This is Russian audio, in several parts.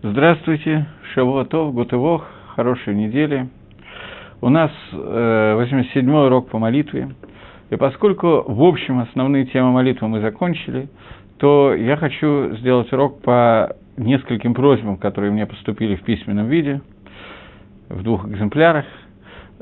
Здравствуйте, Шавуатов, Гутывох, хорошей недели. У нас э, 87-й урок по молитве. И поскольку, в общем, основные темы молитвы мы закончили, то я хочу сделать урок по нескольким просьбам, которые мне поступили в письменном виде, в двух экземплярах.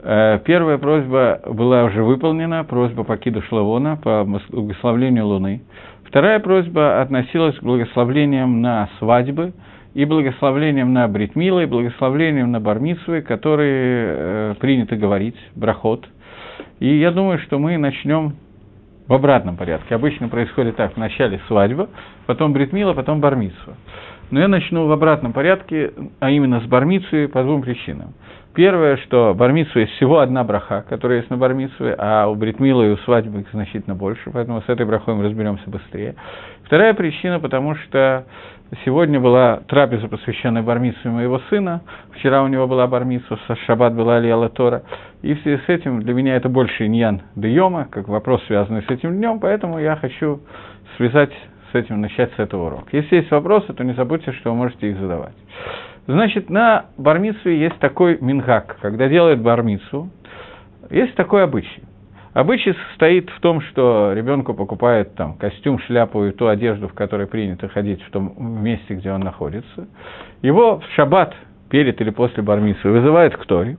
Э, первая просьба была уже выполнена, просьба по Киду Шлавона, по благословлению Луны. Вторая просьба относилась к благословлениям на свадьбы – и благословлением на Бритмила, и благословлением на Бармицвы, которые э, принято говорить, брахот. И я думаю, что мы начнем в обратном порядке. Обычно происходит так, вначале свадьба, потом Бритмила, потом Бармицва. Но я начну в обратном порядке, а именно с Бармицвы по двум причинам. Первое, что Бармицу есть всего одна браха, которая есть на Бармицве, а у Бритмила и у свадьбы их значительно больше, поэтому с этой брахой мы разберемся быстрее. Вторая причина, потому что Сегодня была трапеза, посвященная бармицу моего сына. Вчера у него была бармицу, в шаббат была Алия Тора. И в связи с этим для меня это больше иньян Дейома, как вопрос, связанный с этим днем, поэтому я хочу связать с этим, начать с этого урока. Если есть вопросы, то не забудьте, что вы можете их задавать. Значит, на бармицу есть такой мингак, когда делают бармицу, есть такой обычай. Обычай состоит в том, что ребенку покупают там костюм, шляпу и ту одежду, в которой принято ходить в том месте, где он находится. Его в шаббат перед или после бармитсвы вызывают к Торе.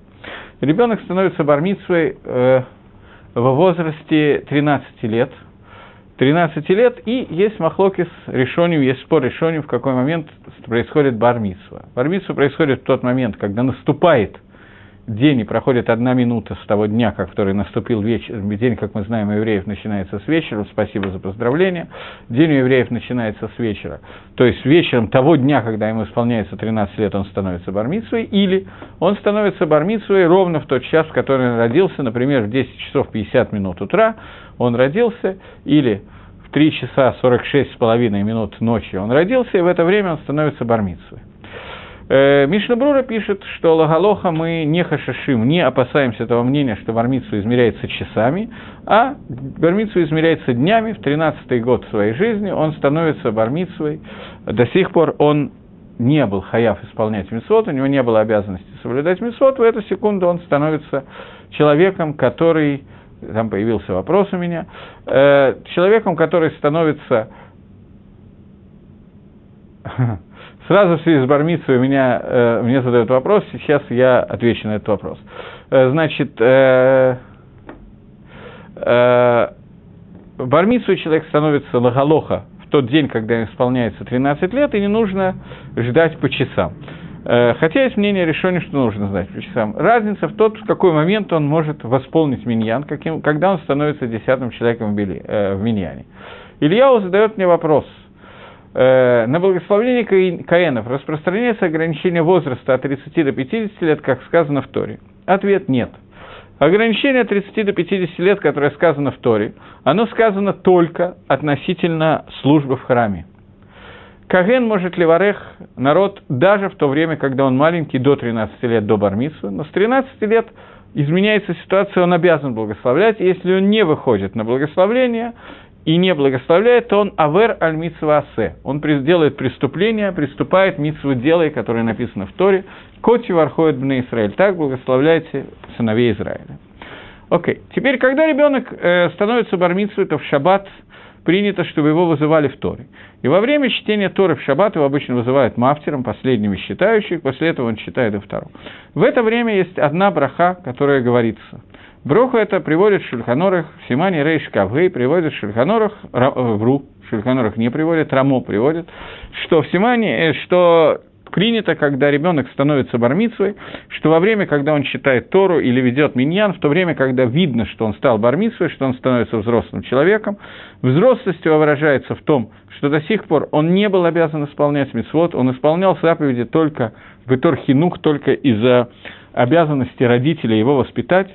Ребенок становится бармитсвой э, во возрасте 13 лет. 13 лет, и есть махлокис решением, есть спор решением, в какой момент происходит бармитсва. Бармитсва происходит в тот момент, когда наступает – день и проходит одна минута с того дня, как который наступил вечер, день, как мы знаем, у евреев начинается с вечера, спасибо за поздравление, день у евреев начинается с вечера, то есть вечером того дня, когда ему исполняется 13 лет, он становится бармицей, или он становится бармицей ровно в тот час, в который он родился, например, в 10 часов 50 минут утра он родился, или в 3 часа 46 с половиной минут ночи он родился, и в это время он становится бармицей. Э, Мишнабрура пишет, что лагалоха мы не хашашим, не опасаемся того мнения, что бармицу измеряется часами, а бармицу измеряется днями. В 13-й год своей жизни он становится бармицей. До сих пор он не был хаяв исполнять митцвот, у него не было обязанности соблюдать митцвот, в эту секунду он становится человеком, который, там появился вопрос у меня, э, человеком, который становится Сразу в связи с Бармицей у меня, э, мне задают вопрос, сейчас я отвечу на этот вопрос. Э, значит, э, э, Бармицу человек становится лагалоха в тот день, когда исполняется 13 лет, и не нужно ждать по часам. Э, хотя есть мнение решения, что нужно знать по часам. Разница в том, в какой момент он может восполнить миньян, каким, когда он становится десятым человеком в, били, э, в миньяне. Ильяу задает мне вопрос – на благословение Каенов распространяется ограничение возраста от 30 до 50 лет, как сказано в Торе? Ответ – нет. Ограничение от 30 до 50 лет, которое сказано в Торе, оно сказано только относительно службы в храме. Каген может ли варех народ даже в то время, когда он маленький, до 13 лет, до бармиса, но с 13 лет изменяется ситуация, он обязан благословлять, если он не выходит на благословление, и не благословляет, то он авер аль митсва. Он делает преступление, приступает митсву делай, которое написано в Торе. Коти вархоет бне Израиль. Так благословляйте сыновей Израиля. Окей. Okay. Теперь, когда ребенок э, становится бармитсвой, то в шаббат принято, чтобы его вызывали в Торе. И во время чтения Торы в шаббат его обычно вызывают мафтером, последним из считающих, после этого он читает и вторую. В это время есть одна браха, которая говорится – Броху это приводит в Шульханорах, в Симане Рейш Кавгей приводит в Шульханорах, э, вру, в Шульханорах не приводит, Рамо приводит, что в Симане, э, что принято, когда ребенок становится бармицей, что во время, когда он читает Тору или ведет миньян, в то время, когда видно, что он стал бармицей, что он становится взрослым человеком, взрослость его выражается в том, что до сих пор он не был обязан исполнять мицвод, он исполнял заповеди только в Иторхинух, только из-за обязанности родителей его воспитать,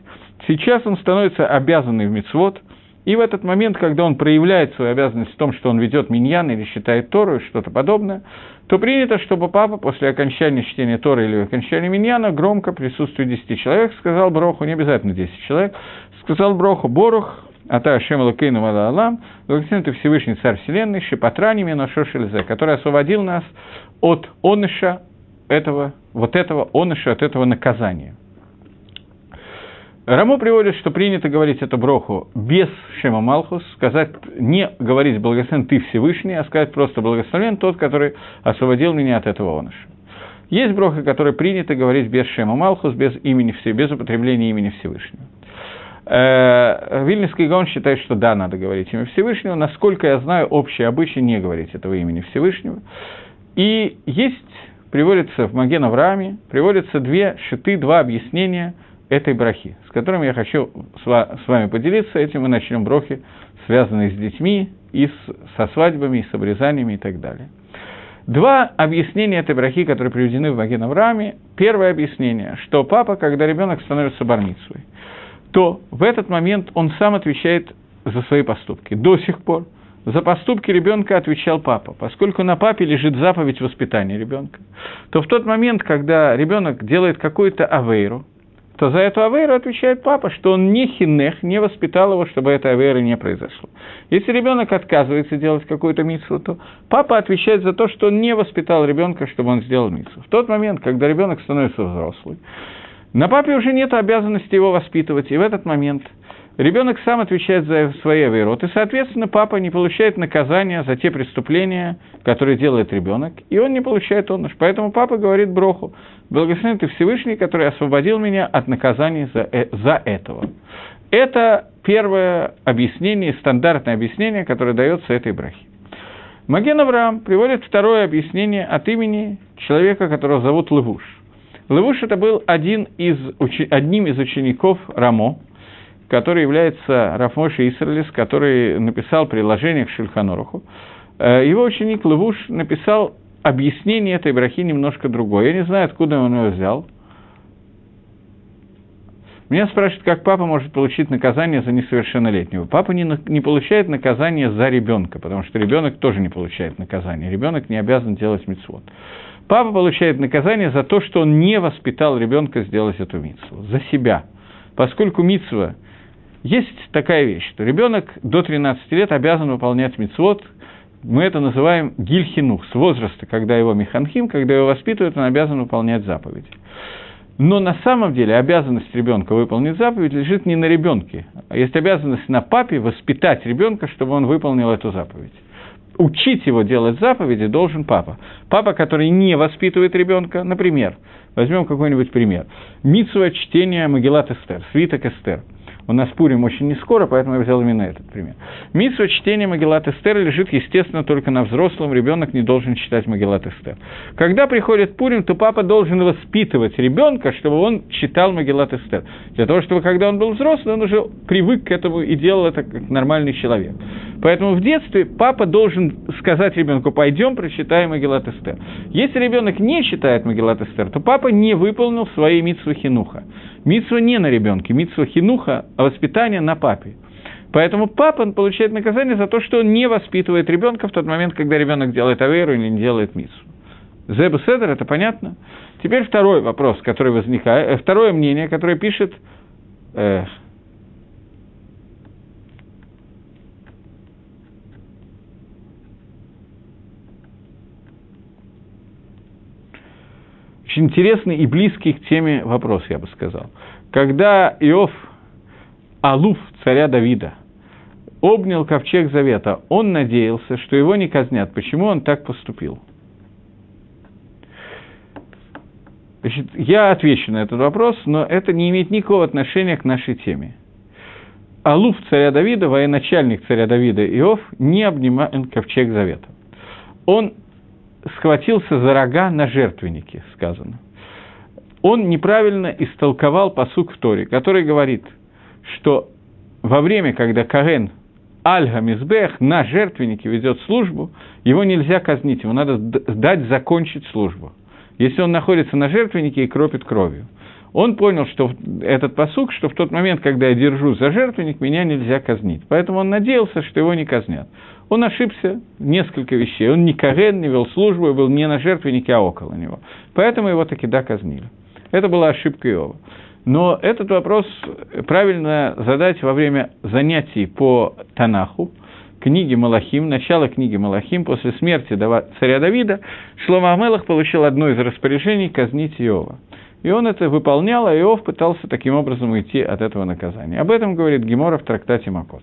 Сейчас он становится обязанным в мицвод, и в этот момент, когда он проявляет свою обязанность в том, что он ведет миньян или считает Тору, что-то подобное, то принято, чтобы папа после окончания чтения Торы или окончания миньяна громко присутствует 10 человек, сказал Броху, не обязательно 10 человек, сказал Броху Борух, Ата Ашем Лукейну Мала Алам, благословен ты Всевышний Царь Вселенной, Шипатраними Нашошелезе, который освободил нас от оныша, этого, вот этого оныша, от этого наказания. Рамо приводит, что принято говорить эту броху без Шема Малхус, сказать, не говорить благословен ты Всевышний, а сказать просто благословен тот, который освободил меня от этого оныша. Есть броха, которые принято говорить без Шема Малхус, без, имени, без употребления имени Всевышнего. Э, Вильнинский Гаон считает, что да, надо говорить имя Всевышнего. Насколько я знаю, общий обычай не говорить этого имени Всевышнего. И есть, приводится в Маген Аврааме, приводятся две шиты, два объяснения этой брахи, с которыми я хочу с вами поделиться. Этим мы начнем брохи, связанные с детьми, и с, со свадьбами, и с обрезаниями и так далее. Два объяснения этой брахи, которые приведены в Маген Аврааме. Первое объяснение, что папа, когда ребенок становится бармицей, то в этот момент он сам отвечает за свои поступки. До сих пор за поступки ребенка отвечал папа. Поскольку на папе лежит заповедь воспитания ребенка, то в тот момент, когда ребенок делает какую-то авейру, то за эту авейру отвечает папа, что он не хинех, не воспитал его, чтобы эта авейра не произошло. Если ребенок отказывается делать какую-то митсу, то папа отвечает за то, что он не воспитал ребенка, чтобы он сделал митсу. В тот момент, когда ребенок становится взрослым, на папе уже нет обязанности его воспитывать, и в этот момент ребенок сам отвечает за свои и, соответственно, папа не получает наказания за те преступления, которые делает ребенок, и он не получает оныш. Поэтому папа говорит Броху, благословен ты Всевышний, который освободил меня от наказания за, э, за этого. Это первое объяснение, стандартное объяснение, которое дается этой брахе. Маген Авраам приводит второе объяснение от имени человека, которого зовут Левуш – Левуш это был один из, одним из учеников Рамо, который является Рафмоши Исралис, который написал приложение к Шильханоруху. Э, его ученик Левуш написал объяснение этой брахи немножко другое. Я не знаю, откуда он его взял. Меня спрашивают, как папа может получить наказание за несовершеннолетнего. Папа не, не получает наказание за ребенка, потому что ребенок тоже не получает наказание. Ребенок не обязан делать мицвод. Папа получает наказание за то, что он не воспитал ребенка сделать эту митцву, за себя. Поскольку митцва есть такая вещь, что ребенок до 13 лет обязан выполнять мицвод, мы это называем гильхинух, с возраста, когда его механхим, когда его воспитывают, он обязан выполнять заповеди. Но на самом деле обязанность ребенка выполнить заповедь лежит не на ребенке, а есть обязанность на папе воспитать ребенка, чтобы он выполнил эту заповедь учить его делать заповеди должен папа. Папа, который не воспитывает ребенка, например, возьмем какой-нибудь пример. Митсуа чтения Магеллат Эстер, свиток Эстер – у нас Пурим очень не скоро, поэтому я взял именно этот пример. Митсва чтения Магеллат Эстер лежит, естественно, только на взрослом. Ребенок не должен читать Магеллат Эстер. Когда приходит Пурим, то папа должен воспитывать ребенка, чтобы он читал Магеллат Эстер. Для того, чтобы, когда он был взрослый, он уже привык к этому и делал это как нормальный человек. Поэтому в детстве папа должен сказать ребенку, пойдем прочитаем Магеллат Эстер. Если ребенок не читает Магеллат Эстер, то папа не выполнил свои митсвы хинуха. Митсва не на ребенке, митсва хинуха, а воспитание на папе. Поэтому папа получает наказание за то, что он не воспитывает ребенка в тот момент, когда ребенок делает аверу или не делает митсу. Зебу Седер, это понятно? Теперь второй вопрос, который возникает, э, второе мнение, которое пишет э, Очень интересный и близкий к теме вопрос, я бы сказал. Когда Иов, Алуф царя Давида, обнял ковчег Завета, он надеялся, что его не казнят. Почему он так поступил? Значит, я отвечу на этот вопрос, но это не имеет никакого отношения к нашей теме. Алуф царя Давида, военачальник царя Давида Иов, не обнимал ковчег Завета. Он схватился за рога на жертвеннике, сказано. Он неправильно истолковал посук в Торе, который говорит, что во время, когда Карен Альга Мизбех на жертвеннике ведет службу, его нельзя казнить, ему надо дать закончить службу. Если он находится на жертвеннике и кропит кровью. Он понял, что этот посук, что в тот момент, когда я держу за жертвенник, меня нельзя казнить. Поэтому он надеялся, что его не казнят. Он ошибся несколько вещей. Он не Карен, не вел службу, был не на жертвеннике, а около него. Поэтому его таки да казнили. Это была ошибка Иова. Но этот вопрос правильно задать во время занятий по Танаху, книги Малахим, начало книги Малахим, после смерти царя Давида, Шлома Амелах получил одно из распоряжений казнить Иова. И он это выполнял, а Иов пытался таким образом уйти от этого наказания. Об этом говорит Гемора в трактате Макот.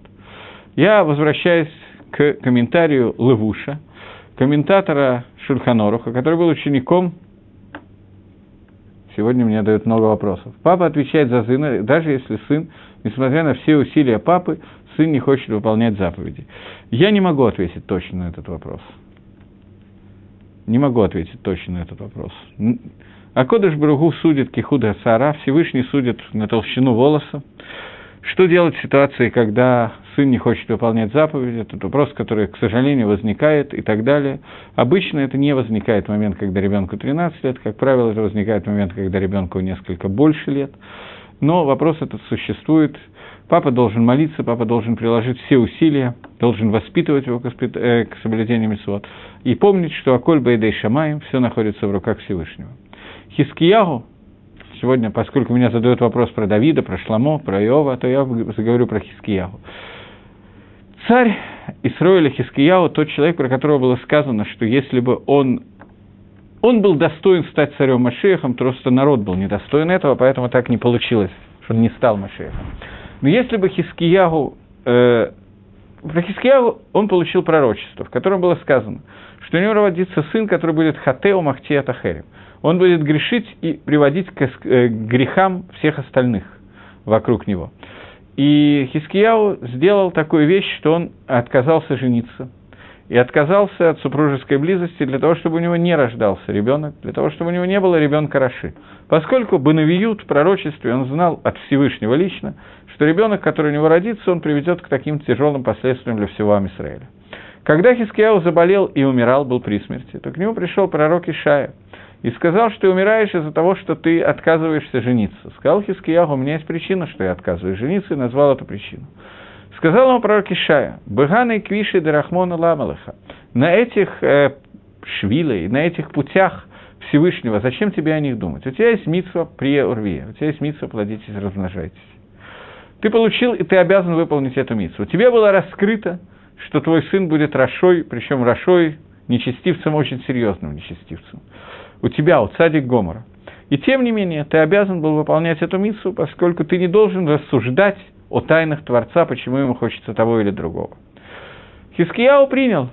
Я возвращаюсь к комментарию Левуша, комментатора Шульханоруха, который был учеником Сегодня мне дают много вопросов. Папа отвечает за сына, даже если сын, несмотря на все усилия папы, сын не хочет выполнять заповеди. Я не могу ответить точно на этот вопрос. Не могу ответить точно на этот вопрос. А Кодыш Бругу судит Кихуда Сара, Всевышний судит на толщину волоса. Что делать в ситуации, когда сын не хочет выполнять заповеди? Это вопрос, который, к сожалению, возникает и так далее. Обычно это не возникает в момент, когда ребенку 13 лет. Как правило, это возникает в момент, когда ребенку несколько больше лет. Но вопрос этот существует. Папа должен молиться, папа должен приложить все усилия, должен воспитывать его э, к соблюдению митцвот. И помнить, что Аколь Бейдей Шамаем все находится в руках Всевышнего. Хискиягу, сегодня, поскольку меня задают вопрос про Давида, про Шламо, про Иова, то я заговорю про Хискиягу. Царь Исроиля Хискиягу, тот человек, про которого было сказано, что если бы он он был достоин стать царем Машехом, просто народ был недостоин этого, поэтому так не получилось, что он не стал Машехом. Но если бы Хискиягу, э, про Хискиягу он получил пророчество, в котором было сказано, что у него родится сын, который будет Хатеу Махтия Тахерим. Он будет грешить и приводить к, э, к грехам всех остальных вокруг него. И Хискияу сделал такую вещь, что он отказался жениться – и отказался от супружеской близости для того, чтобы у него не рождался ребенок, для того, чтобы у него не было ребенка Раши. Поскольку Банавиют в пророчестве он знал от Всевышнего лично, что ребенок, который у него родится, он приведет к таким тяжелым последствиям для всего Амисраэля. Когда Хискияу заболел и умирал, был при смерти, то к нему пришел пророк Ишая и сказал, что ты умираешь из-за того, что ты отказываешься жениться. Сказал Хискияу, у меня есть причина, что я отказываюсь жениться, и назвал эту причину. Сказал ему пророк Ишая, «Быганы квиши Дарахмона Ламалаха». На этих э, швилей, на этих путях Всевышнего, зачем тебе о них думать? У тебя есть митсва при урве, у тебя есть митсва плодитесь, размножайтесь. Ты получил, и ты обязан выполнить эту митсву. Тебе было раскрыто, что твой сын будет Рашой, причем Рашой нечестивцем, очень серьезным нечестивцем. У тебя, у цадик Гомора. И тем не менее, ты обязан был выполнять эту миссу, поскольку ты не должен рассуждать о тайнах Творца, почему ему хочется того или другого. Хискияу принял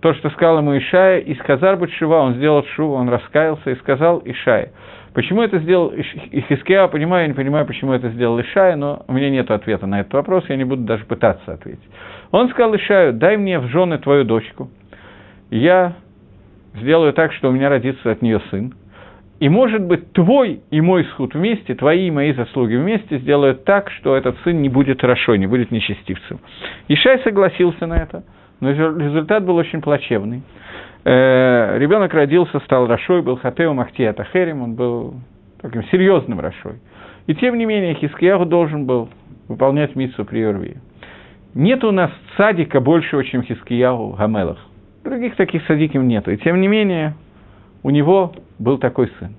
то, что сказал ему Ишая, из Хазар Батшива он сделал шуву, он раскаялся и сказал Ишая. Почему это сделал Хискияу, понимаю, я не понимаю, почему это сделал Ишая, но у меня нет ответа на этот вопрос, я не буду даже пытаться ответить. Он сказал Ишаю, дай мне в жены твою дочку, я сделаю так, что у меня родится от нее сын. И, может быть, твой и мой сход вместе, твои и мои заслуги вместе сделают так, что этот сын не будет хорошо, не будет нечестивцем. Ишай согласился на это, но результат был очень плачевный. Э, ребенок родился, стал Рашой, был Хатеу Махтия Тахерим, он был таким серьезным Рашой. И тем не менее, Хискияху должен был выполнять миссу при Юрвии. Нет у нас садика большего, чем Хискияху Гамелах. Других таких садиков нет. И тем не менее, у него был такой сын.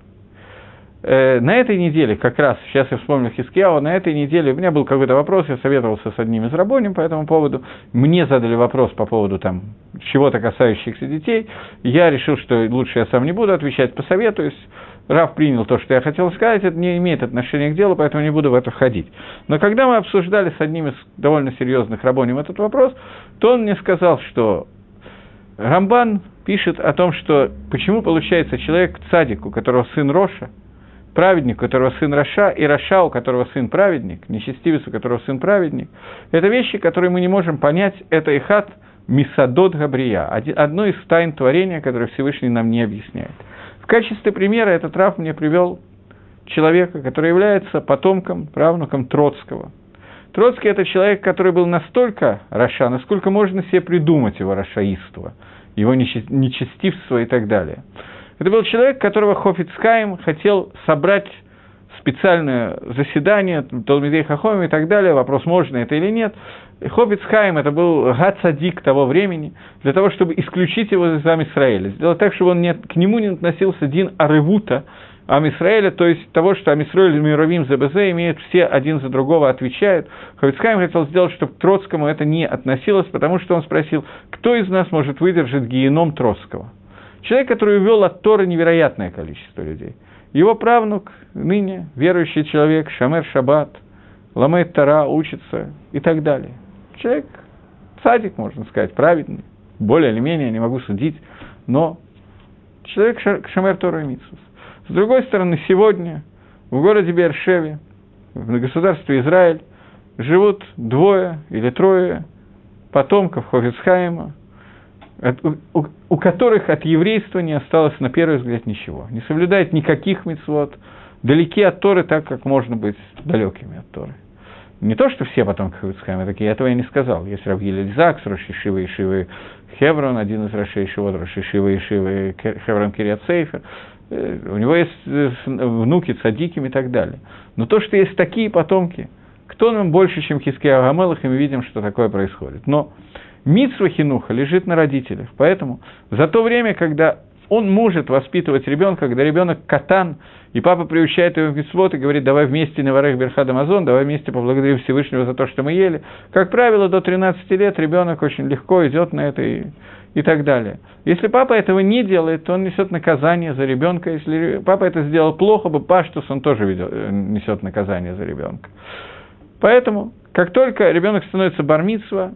Э, на этой неделе, как раз, сейчас я вспомнил Хискияу, на этой неделе у меня был какой-то вопрос, я советовался с одним из рабоним по этому поводу, мне задали вопрос по поводу там чего-то касающихся детей, я решил, что лучше я сам не буду отвечать, посоветуюсь, Рав принял то, что я хотел сказать, это не имеет отношения к делу, поэтому не буду в это входить. Но когда мы обсуждали с одним из довольно серьезных רבנים этот вопрос, то он мне сказал, что Рамбан пишет о том, что почему получается человек цадик, у которого сын רשע, праведник, у которого сын רשע, и רשע, у которого сын праведник, нечестивец, у которого сын праведник, это вещи, которые мы не можем понять, это ихат Мисадот Габрия, одно из тайн творения, которое Всевышний нам не объясняет. В качестве примера этот Раф мне привел человека, который является потомком, правнуком Троцкого. Троцкий – это человек, который был настолько Раша, насколько можно себе придумать его рашаиство – его нечестивство и так далее. Это был человек, которого Хофицкайм хотел собрать специальное заседание, Толмидей Хахоми и так далее, вопрос, можно это или нет. Хоббитсхайм это был Гацадик того времени, для того, чтобы исключить его из Израиля, сделать так, чтобы он не, к нему не относился Дин Аревута, Амисраэля, то есть того, что Амисраэль и Мировим ЗБЗ имеют все один за другого отвечают. Хавицкайм хотел сделать, чтобы к Троцкому это не относилось, потому что он спросил, кто из нас может выдержать геном Троцкого. Человек, который увел от Торы невероятное количество людей. Его правнук, ныне верующий человек, Шамер Шаббат, ламает Тара, учится и так далее. Человек, садик, можно сказать, праведный, более или менее, не могу судить, но человек Шамер Тора и Митсус. С другой стороны, сегодня в городе Бершеве, в государстве Израиль, живут двое или трое потомков Хофицхайма, у, которых от еврейства не осталось на первый взгляд ничего. Не соблюдает никаких мецвод, далеки от Торы так, как можно быть далекими от Торы. Не то, что все потомки Хавицхайма такие, этого я не сказал. Есть Равгиль Эльзакс, Роши Шива и Шивы Хеврон, один из Рошей Шивот, Роши Шива и Шивы Хеврон. Э, у него есть э, внуки цадиким и так далее. Но то, что есть такие потомки, кто нам больше, чем Хиския Агамелах, и мы видим, что такое происходит. Но Митсва Хинуха лежит на родителях. Поэтому за то время, когда он может воспитывать ребенка, когда ребенок катан, и папа приучает его в митцвот и говорит, давай вместе на варах Берхад Амазон, давай вместе поблагодарим Всевышнего за то, что мы ели. Как правило, до 13 лет ребенок очень легко идет на это и, и так далее. Если папа этого не делает, то он несет наказание за ребенка. Если папа это сделал плохо, бы паштус, он тоже э, несет наказание за ребенка. Поэтому, как только ребенок становится бармитсва,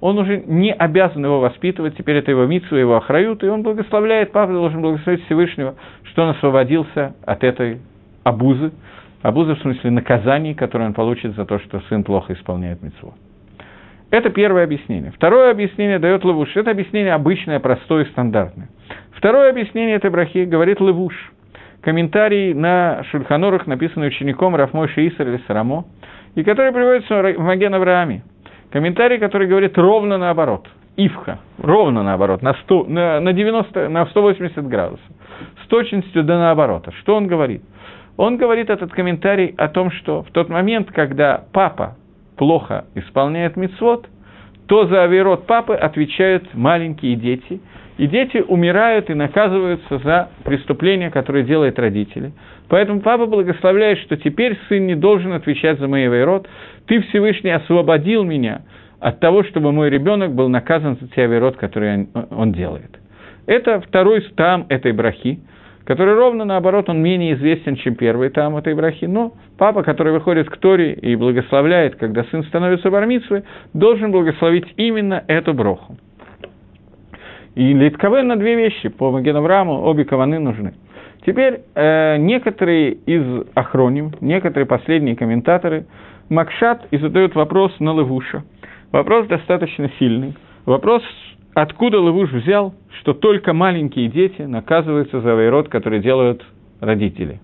он уже не обязан его воспитывать, теперь это его митсу, его охрают, и он благословляет, папа должен благословить Всевышнего, что он освободился от этой обузы, обузы в смысле наказаний, которые он получит за то, что сын плохо исполняет митцву. Это первое объяснение. Второе объяснение дает Левуш. Это объяснение обычное, простое и стандартное. Второе объяснение этой брахи говорит Левуш. Комментарий на Шульханорах, написанный учеником Рафмой Шиисар или Сарамо, и который приводится в Маген Аврааме. Комментарий, который говорит ровно наоборот. Ивха, ровно наоборот, на, 100, на, на, 90, на 180 градусов. С точностью до наоборота. Что он говорит? Он говорит этот комментарий о том, что в тот момент, когда папа плохо исполняет мицвод, то за авирот папы отвечают маленькие дети, и дети умирают и наказываются за преступления, которые делают родители. Поэтому папа благословляет, что теперь сын не должен отвечать за мой авирот, ты, Всевышний, освободил меня от того, чтобы мой ребенок был наказан за те авирот, которые он делает. Это второй там этой брахи, который ровно наоборот, он менее известен, чем первый там этой брахи. Но папа, который выходит к Торе и благословляет, когда сын становится бармитсвой, должен благословить именно эту броху. И Литковен на две вещи по Магенавраму обе каваны нужны. Теперь э, некоторые из охроним, некоторые последние комментаторы Макшат и задают вопрос на Левуша. Вопрос достаточно сильный. Вопрос, откуда Левуш взял, что только маленькие дети наказываются за вайрод, который делают родители.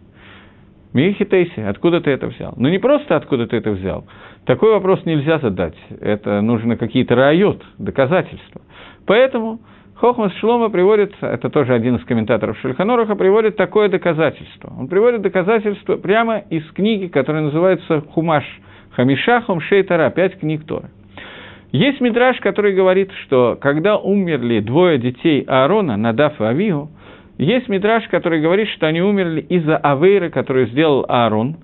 Михитейси, откуда ты это взял? Ну не просто откуда ты это взял. Такой вопрос нельзя задать. Это нужно какие-то райот, доказательства. Поэтому Хохмас Шлома приводит, это тоже один из комментаторов Шельханоруха, приводит такое доказательство. Он приводит доказательство прямо из книги, которая называется «Хумаш Хамиша Хомшей Тара», пять книг Торы. Есть мидраж, который говорит, что когда умерли двое детей Аарона, Надаф и Авигу, есть мидраж, который говорит, что они умерли из-за авейра, который сделал Аарон.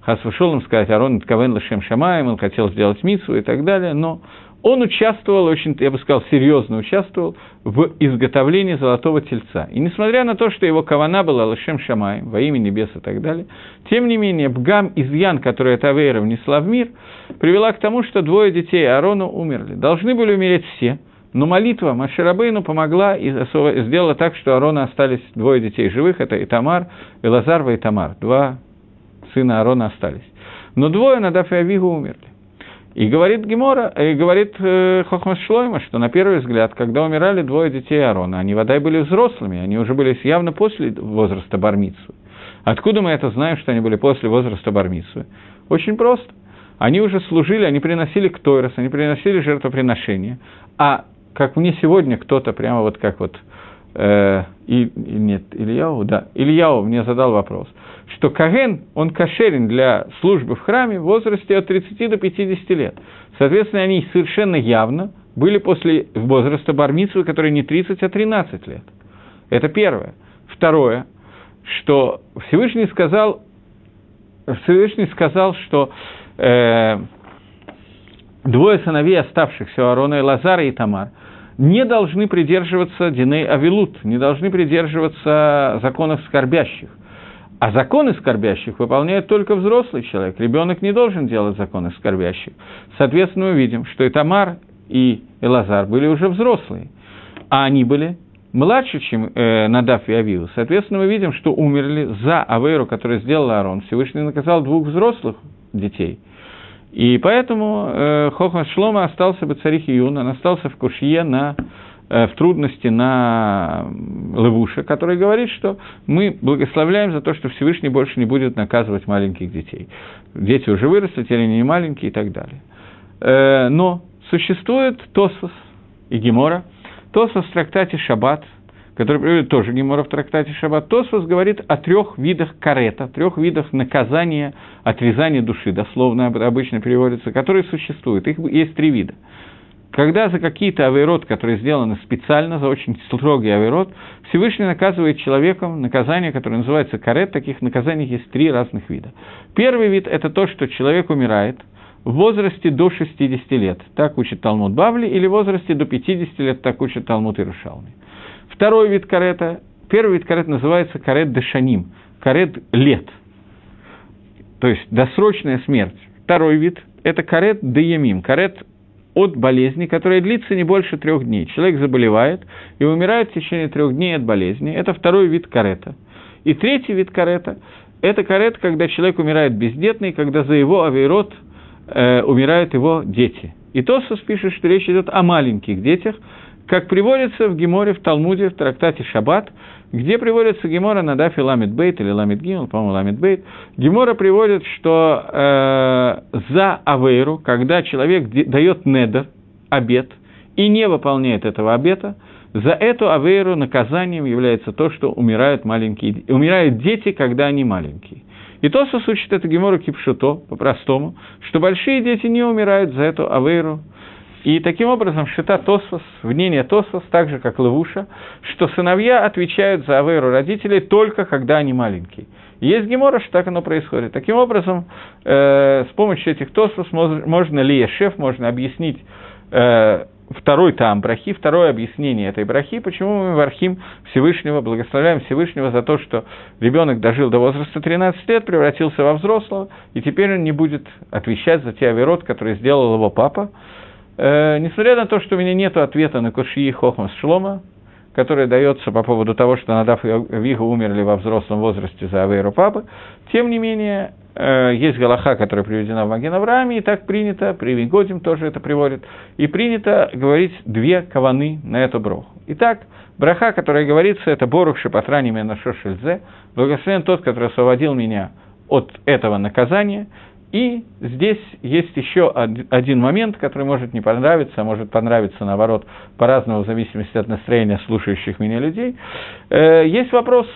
Хас вышел им сказать, Аарон Ткавен Лашем Шамаем, он хотел сделать митсу и так далее, но он участвовал, очень, я бы сказал, серьезно участвовал в изготовлении золотого тельца. И несмотря на то, что его кавана была Лашем Шамай, во имя небес и так далее, тем не менее, Бгам изъян, который эта Авейра внесла в мир, привела к тому, что двое детей Аарону умерли. Должны были умереть все, но молитва Маширабейну помогла и сделала так, что Аарона остались двое детей живых, это Итамар, Элазарва и Тамар, два сына Аарона остались. Но двое Надаф и Авигу умерли. И говорит Гемора, и говорит э, Хохмас Шлойма, что на первый взгляд, когда умирали двое детей Аарона, они вода были взрослыми, они уже были явно после возраста бармицу. Откуда мы это знаем, что они были после возраста бармицу? Очень просто. Они уже служили, они приносили ктойрос, они приносили жертвоприношения. А как мне сегодня кто-то прямо вот как вот э, и нет, Ильяу, да, Ильяу мне задал вопрос, что Каген, он кошерен для службы в храме в возрасте от 30 до 50 лет. Соответственно, они совершенно явно были после возраста бармитсвы, который не 30, а 13 лет. Это первое. Второе. что Всевышний сказал, Всевышний сказал, что э, двое сыновей оставшихся, Аарона и Лазара и Тамар, не должны придерживаться Диней Авилут, не должны придерживаться законов скорбящих. А законы скорбящих выполняет только взрослый человек. Ребенок не должен делать законы скорбящих. Соответственно, мы видим, что и Тамар, и Элазар были уже взрослые. А они были младше, чем э, Надав и Авиу. Соответственно, мы видим, что умерли за Авейру, которую сделал Аарон. Всевышний наказал двух взрослых детей. И поэтому э, Хохма Шлома остался бы царих Июн, он остался в Кушье на, в трудности на Левуше, который говорит, что мы благословляем за то, что Всевышний больше не будет наказывать маленьких детей. Дети уже выросли, теперь они не маленькие и так далее. Э, но существует Тосфос и Гемора – Тосфос в трактате «Шаббат», который приводит тоже Гемора в трактате «Шаббат», Тосфос говорит о трех видах карета, трех видах наказания, отрезания души, дословно обычно переводится, которые существуют. Их есть три вида. Когда за какие-то авейрот, которые сделаны специально, за очень строгий авейрот, Всевышний наказывает человеком наказание, которое называется карет, таких наказаний есть три разных вида. Первый вид – это то, что человек умирает – в возрасте до 60 лет, так учит Талмуд Бавли, или в возрасте до 50 лет, так учит Талмуд Ирушалми. Второй вид карета, первый вид карет называется карет дешаним, карет лет, то есть досрочная смерть. Второй вид – это карет деямим, карет от болезни, которая длится не больше трех дней. Человек заболевает и умирает в течение трех дней от болезни. Это второй вид карета. И третий вид карета – это карет, когда человек умирает бездетный, когда за его авейрот – э, умирают его дети. И Тосус пишет, что речь идет о маленьких детях, как приводится в Геморе, в Талмуде, в трактате Шаббат, где приводится Гемора на дафе Ламит Бейт или Ламит Гимл, по-моему, Ламит Бейт, Гемора приводит, что э, за Авейру, когда человек дает недер, обед, и не выполняет этого обета, за эту Авейру наказанием является то, что умирают, маленькие, умирают дети, когда они маленькие. И Тосос учит это Гемору Кипшуто, по-простому, что большие дети не умирают за эту авейру. И таким образом Шита Тосфос, мнение Тосфос, так же как Левуша, что сыновья отвечают за авейру родителей только когда они маленькие. есть Гемора, что так оно происходит. Таким образом, э, с помощью этих Тосфос можно ли Ешеф, можно объяснить э, второй там брахи, второе объяснение этой брахи, почему мы в Архим Всевышнего благословляем Всевышнего за то, что ребенок дожил до возраста 13 лет, превратился во взрослого, и теперь он не будет отвечать за те авирот, которые сделал его папа. Э, несмотря на то, что у меня нет ответа на Кушии Хохмас Шлома, который дается по поводу того, что Надав и Вига умерли во взрослом возрасте за Авейру папы, тем не менее, Э, есть Галаха, которая приведена в Маген Аврааме, и так принято, при Вигодим тоже это приводит, и принято говорить две каваны на эту броху. Итак, браха, которая говорится, это Борух Шепатрани на Шошельзе, благословен тот, который освободил меня от этого наказания, и здесь есть еще один момент, который может не понравиться, а может понравиться, наоборот, по-разному, в зависимости от настроения слушающих меня людей. Э, есть вопрос,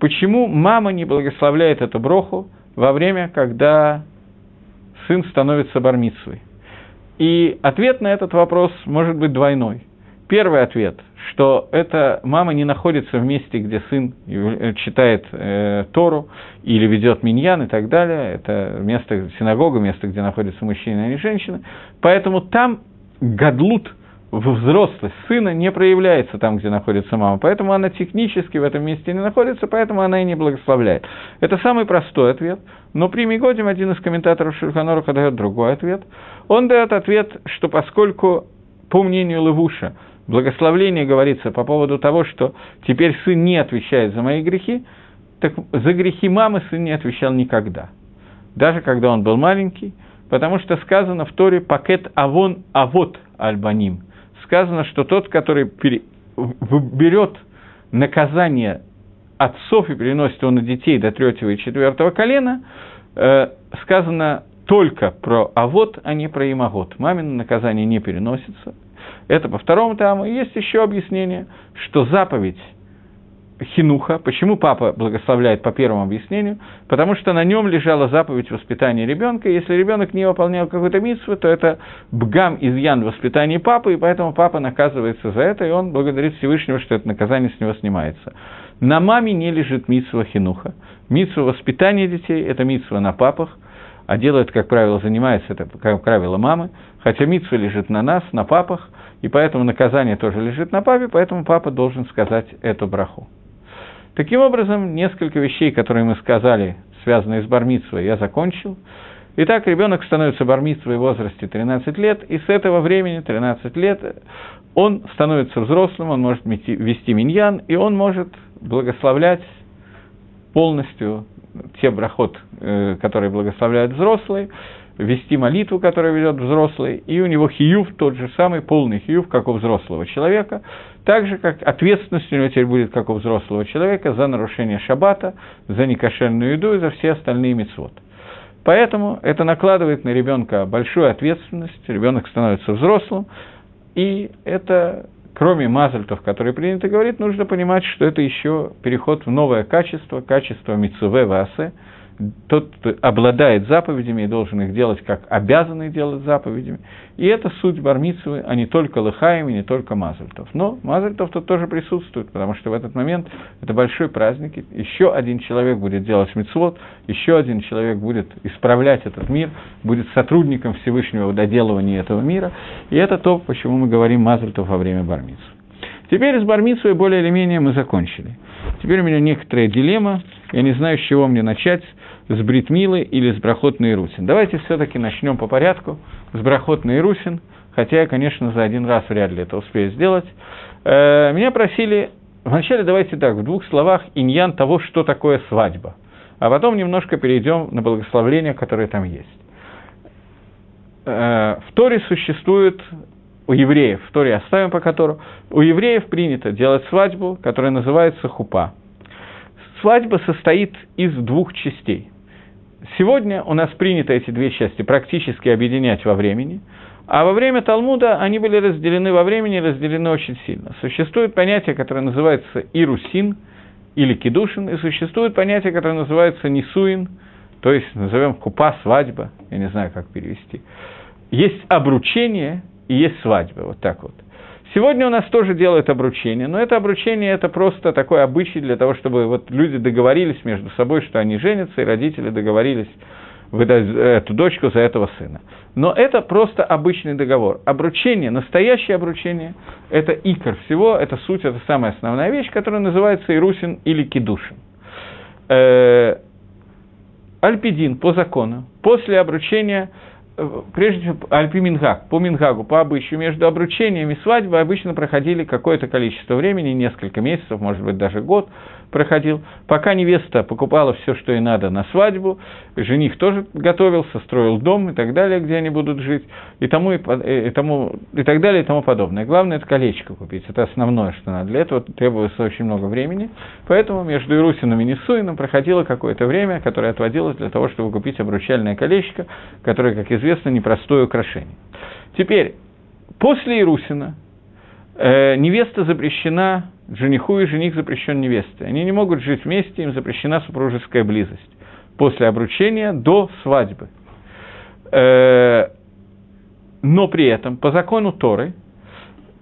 почему мама не благословляет эту броху, во время, когда сын становится бармицей. И ответ на этот вопрос может быть двойной. Первый ответ, что эта мама не находится в месте, где сын читает э, Тору или ведет миньян и так далее. Это место синагога, место, где находятся мужчины, а не женщины. Поэтому там гадлут – в взрослость сына не проявляется там, где находится мама. Поэтому она технически в этом месте не находится, поэтому она и не благословляет. Это самый простой ответ. Но при Мигодим один из комментаторов Шульханоруха дает другой ответ. Он дает ответ, что поскольку, по мнению Левуша, благословление говорится по поводу того, что теперь сын не отвечает за мои грехи, так за грехи мамы сын не отвечал никогда. Даже когда он был маленький, потому что сказано в Торе «пакет авон авот альбаним», сказано, что тот, который пере... берет наказание отцов и переносит его на детей до третьего и четвертого колена, э, сказано только про авод, а не про имагот. Мамино наказание не переносится. Это по второму таму. Есть еще объяснение, что заповедь хинуха. Почему папа благословляет по первому объяснению? Потому что на нем лежала заповедь воспитания ребенка. Если ребенок не выполнял какую-то митсву, то это бгам изъян в воспитании папы, и поэтому папа наказывается за это, и он благодарит Всевышнего, что это наказание с него снимается. На маме не лежит митсва хинуха. Митсва воспитания детей – это митсва на папах, а делает, как правило, занимается это, как правило, мамы, хотя митсва лежит на нас, на папах, и поэтому наказание тоже лежит на папе, поэтому папа должен сказать эту браху. Таким образом, несколько вещей, которые мы сказали, связанные с бармитсвой, я закончил. Итак, ребенок становится бармитсвой в возрасте 13 лет, и с этого времени, 13 лет, он становится взрослым, он может вести миньян, и он может благословлять полностью те брахот, э, которые благословляют взрослые, вести молитву, которую ведет взрослый, и у него хиюв тот же самый, полный хиюв, как у взрослого человека, так же, как ответственность у него теперь будет, как у взрослого человека, за нарушение шаббата, за некошерную еду и за все остальные мецвод. Поэтому это накладывает на ребенка большую ответственность, ребенок становится взрослым, и это, кроме мазальтов, которые принято говорить, нужно понимать, что это еще переход в новое качество, качество мицуве васе – тот, обладает заповедями и должен их делать, как обязанный делать заповедями. И это суть бармицевы, а не только лыхаем и не только мазальтов. Но мазальтов тут тоже присутствует, потому что в этот момент это большой праздник. Еще один человек будет делать мицвод, еще один человек будет исправлять этот мир, будет сотрудником Всевышнего в доделывании этого мира. И это то, почему мы говорим мазальтов во время бармицвы. Теперь с бармицвой более или менее мы закончили. Теперь у меня некоторая дилемма, я не знаю, с чего мне начать, с Бритмилы или с Брахот на Ирусин. Давайте все-таки начнем по порядку с Брахот на Ирусин, хотя я, конечно, за один раз вряд ли это успею сделать. Э, меня просили, вначале давайте так, в двух словах иньян того, что такое свадьба, а потом немножко перейдем на благословления, которые там есть. Э, в Торе существует у евреев, в Торе оставим по которому, у евреев принято делать свадьбу, которая называется хупа. Свадьба состоит из двух частей. Сегодня у нас принято эти две части практически объединять во времени, а во время Талмуда они были разделены во времени, разделены очень сильно. Существует понятие, которое называется ирусин или кедушин, и существует понятие, которое называется нисуин, то есть назовем купа, свадьба, я не знаю, как перевести. Есть обручение и есть свадьба, вот так вот. Сегодня у нас тоже делают обручение, но это обручение это просто такой обычай для того, чтобы вот люди договорились между собой, что они женятся, и родители договорились выдать эту дочку за этого сына. Но это просто обычный договор. Обручение, настоящее обручение, это икор всего, это суть, это самая основная вещь, которая называется ирусин или кидушин. Э, Альпидин по закону, после обручения – прежде всего, Альпи по Мингагу, по обычаю, между обручением и свадьбой обычно проходили какое-то количество времени, несколько месяцев, может быть, даже год проходил, пока невеста покупала все, что ей надо на свадьбу, жених тоже готовился, строил дом и так далее, где они будут жить, и, тому, и, и, тому, и так далее, и тому подобное. Главное – это колечко купить, это основное, что надо. Для этого требуется очень много времени, поэтому между Ирусином и Несуином проходило какое-то время, которое отводилось для того, чтобы купить обручальное колечко, которое, как известно, непростое украшение. Теперь, после Ирусина э, невеста запрещена жениху и жених запрещен невесте. Они не могут жить вместе, им запрещена супружеская близость после обручения до свадьбы. Э, но при этом, по закону Торы,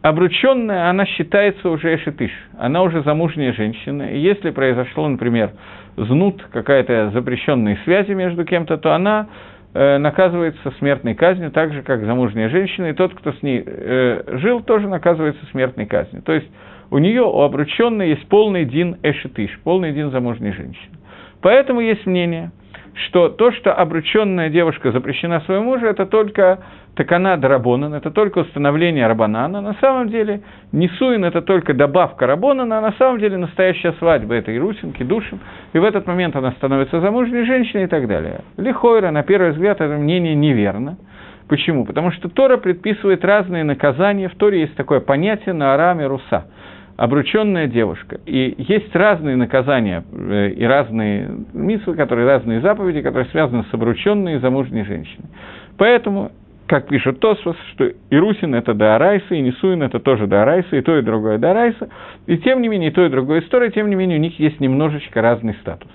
обрученная, она считается уже эшетыш, она уже замужняя женщина, и если произошло, например, знут, какая-то запрещенная связь между кем-то, то она наказывается смертной казнью, так же, как замужняя женщина, и тот, кто с ней э, жил, тоже наказывается смертной казнью. То есть у нее, у обрученной, есть полный дин эшетыш, полный дин замужней женщины. Поэтому есть мнение, что то, что обрученная девушка запрещена своему мужу, это только такана дарабонан, это только установление рабанана. На самом деле, несуин – это только добавка рабонана, а на самом деле настоящая свадьба – это ирусинки, душин, и в этот момент она становится замужней женщиной и так далее. Лихойра, на первый взгляд, это мнение неверно. Почему? Потому что Тора предписывает разные наказания. В Торе есть такое понятие на араме руса – обрученная девушка. И есть разные наказания э, и разные митвы, которые разные заповеди, которые связаны с обрученной и замужней женщиной. Поэтому, как пишет Тосфос, что Ирусин – это Даарайса, и Несуин – это тоже Даарайса, и то, и другое Даарайса. И тем не менее, и то, и другое история, тем не менее, у них есть немножечко разный статус.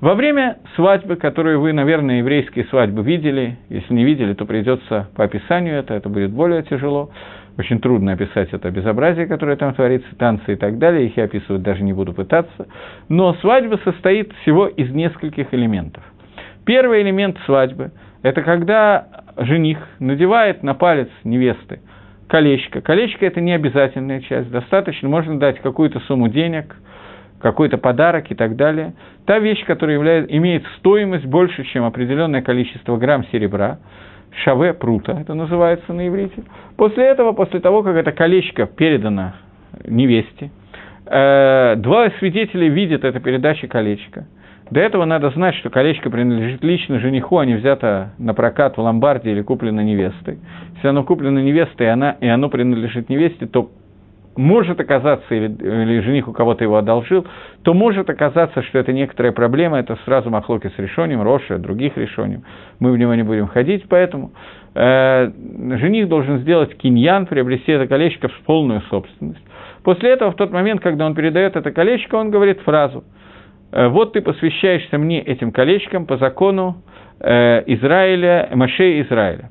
Во время свадьбы, которую вы, наверное, еврейские свадьбы видели, если не видели, то придется по описанию это, это будет более тяжело. Очень трудно описать это безобразие, которое там творится, танцы и так далее, их я описывать даже не буду пытаться. Но свадьба состоит всего из нескольких элементов. Первый элемент свадьбы – это когда жених надевает на палец невесты колечко. Колечко – это не обязательная часть, достаточно, можно дать какую-то сумму денег, какой-то подарок и так далее. Та вещь, которая является, имеет стоимость больше, чем определенное количество грамм серебра, шаве прута, это называется на иврите. После этого, после того, как это колечко передано невесте, э, два свидетеля видят это передача колечка. До этого надо знать, что колечко принадлежит лично жениху, а не взято на прокат в ломбарде или куплено невестой. Если оно куплено невестой, и, она, и оно принадлежит невесте, то может оказаться, или, или жених у кого-то его одолжил, то может оказаться, что это некоторая проблема, это сразу махлоки с решением, Роша, других решением. Мы в него не будем ходить, поэтому э, жених должен сделать киньян, приобрести это колечко в полную собственность. После этого, в тот момент, когда он передает это колечко, он говорит фразу «Э, «Вот ты посвящаешься мне этим колечком по закону э, Израиля, Маше Израиля».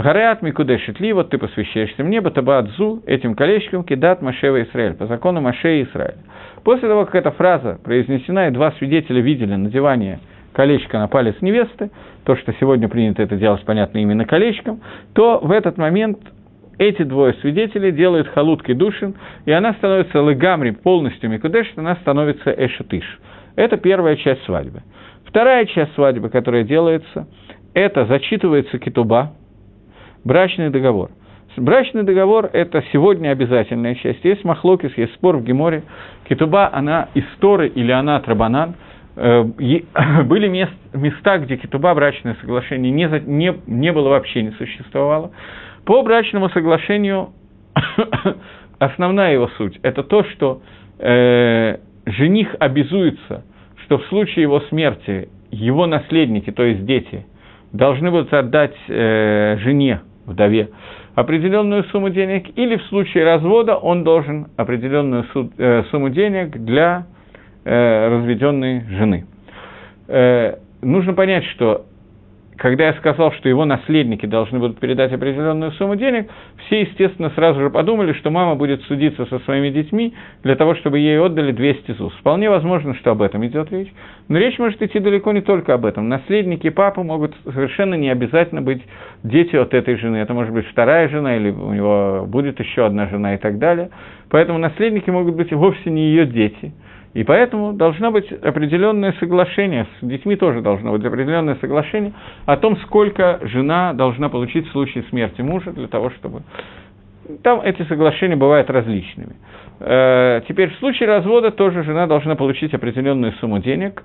Гареат Микудешит Ли, вот ты посвящаешься мне, Батабаадзу, этим колечком, Кидат Машева Израиль, по закону Маше Израиль. После того, как эта фраза произнесена, и два свидетеля видели надевание колечка на палец невесты, то, что сегодня принято это делать, понятно, именно колечком, то в этот момент эти двое свидетелей делают халуткой душин, и она становится лыгамри полностью микудеш, она становится эшетыш. Это первая часть свадьбы. Вторая часть свадьбы, которая делается, это зачитывается китуба, брачный договор. Брачный договор – это сегодня обязательная часть. Есть махлокис, есть спор в Геморе. Китуба, она из Торы или она Трабанан. Э, были мест, места, где китуба, брачное соглашение, не, не, не было вообще, не существовало. По брачному соглашению основная его суть – это то, что э, жених обязуется, что в случае его смерти его наследники, то есть дети, должны будут отдать э, жене вдове, определенную сумму денег, или в случае развода он должен определенную э, сумму денег для э, разведенной жены. Э, нужно понять, что когда я сказал, что его наследники должны будут передать определенную сумму денег, все, естественно, сразу же подумали, что мама будет судиться со своими детьми для того, чтобы ей отдали 200 ЗУС. Вполне возможно, что об этом идет речь. Но речь может идти далеко не только об этом. Наследники папы могут совершенно не обязательно быть дети от этой жены. Это может быть вторая жена, или у него будет еще одна жена и так далее. Поэтому наследники могут быть вовсе не ее дети – и поэтому должно быть определенное соглашение, с детьми тоже должно быть определенное соглашение о том, сколько жена должна получить в случае смерти мужа для того, чтобы... Там эти соглашения бывают различными. Э, теперь в случае развода тоже жена должна получить определенную сумму денег.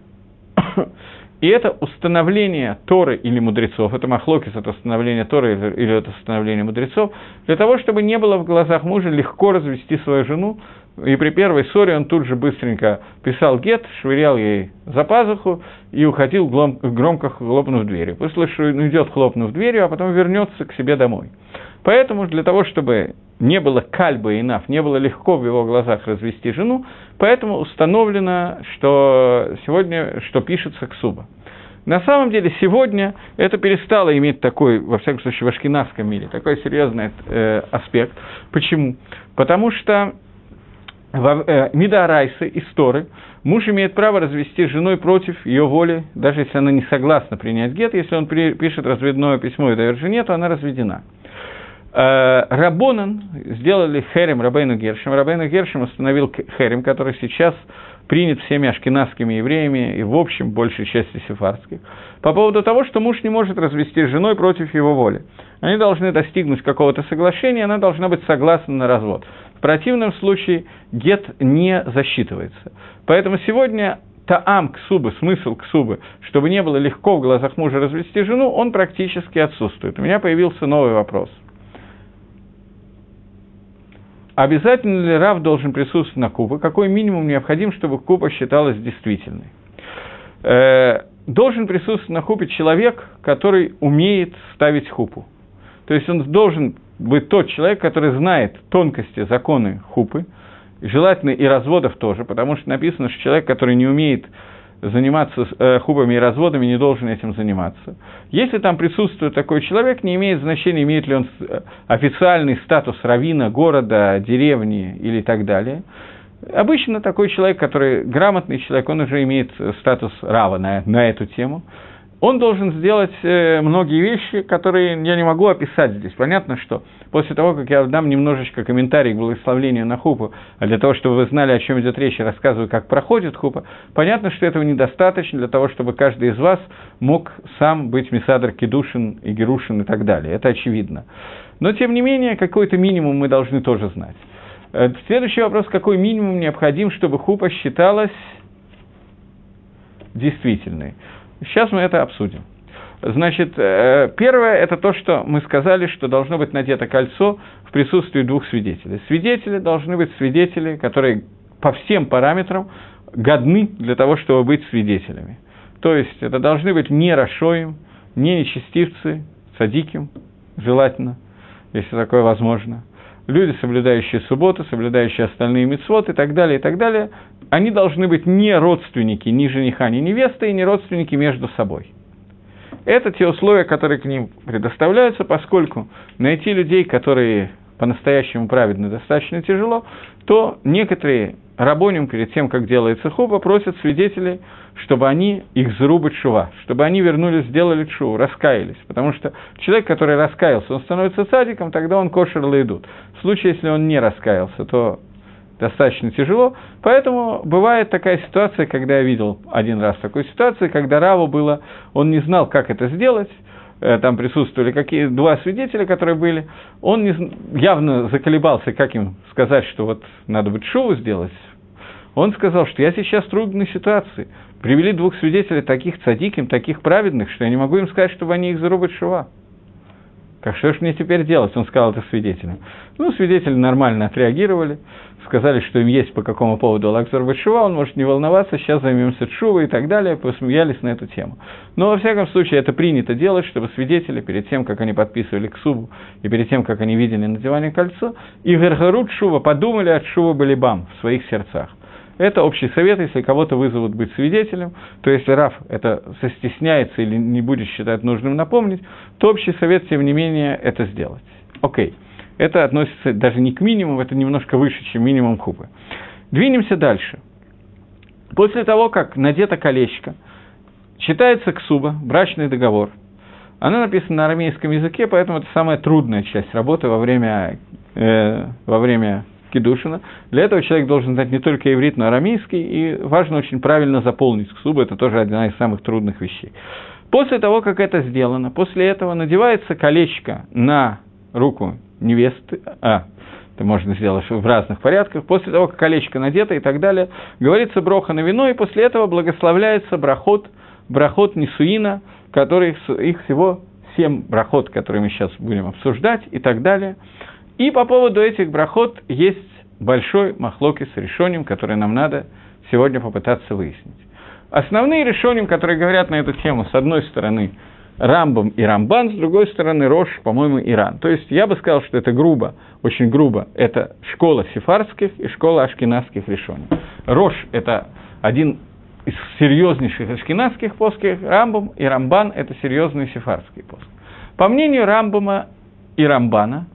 И это установление Торы или мудрецов, это махлокис, это установление Торы или это установление мудрецов, для того, чтобы не было в глазах мужа легко развести свою жену, и при первой ссоре он тут же быстренько писал гет, швырял ей за пазуху и уходил, громко хлопнув дверью. Пусть лучше идет, хлопнув дверью, а потом вернется к себе домой. Поэтому для того, чтобы не было кальбы и наф, не было легко в его глазах развести жену, поэтому установлено, что сегодня, что пишется ксуба. На самом деле сегодня это перестало иметь такой, во всяком случае, в ашкенадском мире, такой серьезный э, аспект. Почему? Потому что э, Мида Райса из Торы, муж имеет право развести женой против ее воли, даже если она не согласна принять гет, если он при, пишет разведное письмо и дает жене, то она разведена. Э, Рабонан сделали Херем Рабейну Гершем. Рабейну Гершем установил Херем, который сейчас принят всеми ашкенадскими евреями и, в общем, большей части сефардских, по поводу того, что муж не может развести с женой против его воли. Они должны достигнуть какого-то соглашения, она должна быть согласна на развод. В противном случае гет не засчитывается. Поэтому сегодня таам ксубы, смысл ксубы, чтобы не было легко в глазах мужа развести жену, он практически отсутствует. У меня появился новый вопрос. Обязательно ли Рав должен присутствовать на купе? Какой минимум необходим, чтобы купа считалась действительной? Э, должен присутствовать на хупе человек, который умеет ставить хупу. То есть он должен быть тот человек, который знает тонкости законы хупы, желательно и разводов тоже, потому что написано, что человек, который не умеет заниматься э, хубами и разводами, не должен этим заниматься. Если там присутствует такой человек, не имеет значения, имеет ли он э, официальный статус равина города, деревни или так далее. Обычно такой человек, который грамотный человек, он уже имеет статус рава на, на эту тему он должен сделать э, многие вещи, которые я не могу описать здесь. Понятно, что после того, как я дам немножечко комментарий к благословлению на хупу, а для того, чтобы вы знали, о чем идет речь, я рассказываю, как проходит хупа, понятно, что этого недостаточно для того, чтобы каждый из вас мог сам быть Месадр Кедушин и Герушин и так далее. Это очевидно. Но, тем не менее, какой-то минимум мы должны тоже знать. Э, следующий вопрос, какой минимум необходим, чтобы хупа считалась действительной. Сейчас мы это обсудим. Значит, э, первое – это то, что мы сказали, что должно быть надето кольцо в присутствии двух свидетелей. Свидетели должны быть свидетели, которые по всем параметрам годны для того, чтобы быть свидетелями. То есть это должны быть не Рашоим, не нечестивцы, садиким, желательно, если такое возможно. Люди, соблюдающие субботу, соблюдающие остальные мецвод и так далее, и так далее, они должны быть не родственники ни жениха, ни невесты, и не родственники между собой. Это те условия, которые к ним предоставляются, поскольку найти людей, которые по-настоящему праведны, достаточно тяжело, то некоторые рабоним перед тем, как делается хуба, просят свидетелей, чтобы они их зарубы шува, чтобы они вернулись, сделали чу, раскаялись. Потому что человек, который раскаялся, он становится садиком, тогда он кошер идут. В случае, если он не раскаялся, то достаточно тяжело. Поэтому бывает такая ситуация, когда я видел один раз такую ситуацию, когда Раву было, он не знал, как это сделать, там присутствовали какие два свидетеля, которые были, он не, явно заколебался, как им сказать, что вот надо бы шоу сделать. Он сказал, что я сейчас в трудной ситуации. Привели двух свидетелей таких цадиким, таких праведных, что я не могу им сказать, чтобы они их зарубят шува. Как что же мне теперь делать? Он сказал это свидетелям. Ну, свидетели нормально отреагировали сказали, что им есть по какому поводу Алакзар Башива, он может не волноваться, сейчас займемся Чува и так далее, посмеялись на эту тему. Но, во всяком случае, это принято делать, чтобы свидетели, перед тем, как они подписывали Ксубу, и перед тем, как они видели надевание кольцо, и Верхарут Шува подумали от Шува Балибам в своих сердцах. Это общий совет, если кого-то вызовут быть свидетелем, то если Раф это состесняется или не будет считать нужным напомнить, то общий совет, тем не менее, это сделать. Окей. Okay это относится даже не к минимуму, это немножко выше, чем минимум хупы. Двинемся дальше. После того, как надето колечко, читается ксуба, брачный договор. Она написана на арамейском языке, поэтому это самая трудная часть работы во время, э, во время кедушина. Для этого человек должен знать не только иврит, но и арамейский, и важно очень правильно заполнить ксубу, это тоже одна из самых трудных вещей. После того, как это сделано, после этого надевается колечко на руку невесты, а, это можно сделать в разных порядках, после того, как колечко надето и так далее, говорится броха на вино, и после этого благословляется брахот, брахот Нисуина, который, их всего семь брахот, которые мы сейчас будем обсуждать и так далее. И по поводу этих брахот есть большой махлоки с решением, который нам надо сегодня попытаться выяснить. Основные решения, которые говорят на эту тему, с одной стороны, Рамбам и Рамбан, с другой стороны Рош, по-моему, Иран. То есть я бы сказал, что это грубо, очень грубо, это школа сефарских и школа ашкенадских решений. Рош – это один из серьезнейших ашкенадских плоских, Рамбам и Рамбан – это серьезные сефарские плоские. По мнению Рамбама и Рамбана,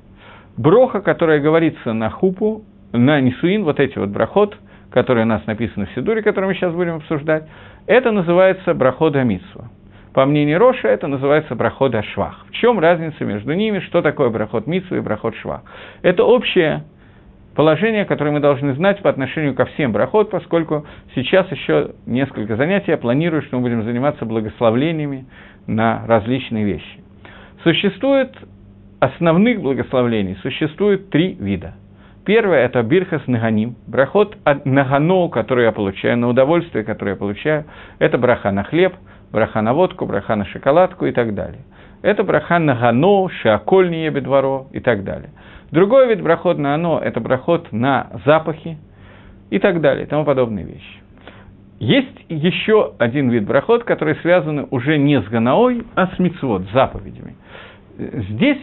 броха, которая говорится на хупу, на Нисуин, вот эти вот брахот, которые у нас написаны в Сидуре, которые мы сейчас будем обсуждать, это называется брахот Амитсва – по мнению Роша, это называется брахот Ашвах. В чем разница между ними, что такое брахот Митсу и брахот Швах? Это общее положение, которое мы должны знать по отношению ко всем брахот, поскольку сейчас еще несколько занятий я планирую, что мы будем заниматься благословлениями на различные вещи. Существует основных благословлений, существует три вида. Первое – это бирхас наганим, брахот нагано, который я получаю, на удовольствие, которое я получаю. Это браха на хлеб – браха на водку, браха на шоколадку и так далее. Это браха на гано, шиаколь не дворо и так далее. Другой вид брахот на оно – это брахот на запахи и так далее, и тому подобные вещи. Есть еще один вид брахот, который связан уже не с ганаой, а с мицвод, с заповедями. Здесь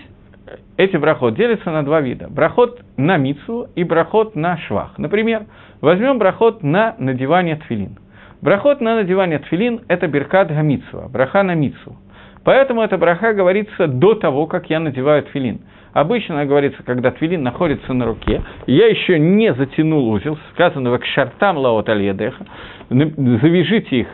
эти брахот делятся на два вида. Брахот на мицу и брахот на швах. Например, возьмем брахот на надевание тфилин – Брахот на надевание тфилин – это беркат гамицу, браха на мицу. Поэтому эта браха говорится до того, как я надеваю тфилин. Обычно она говорится, когда твилин находится на руке, я еще не затянул узел, сказано в шартам лаот альедеха, завяжите их,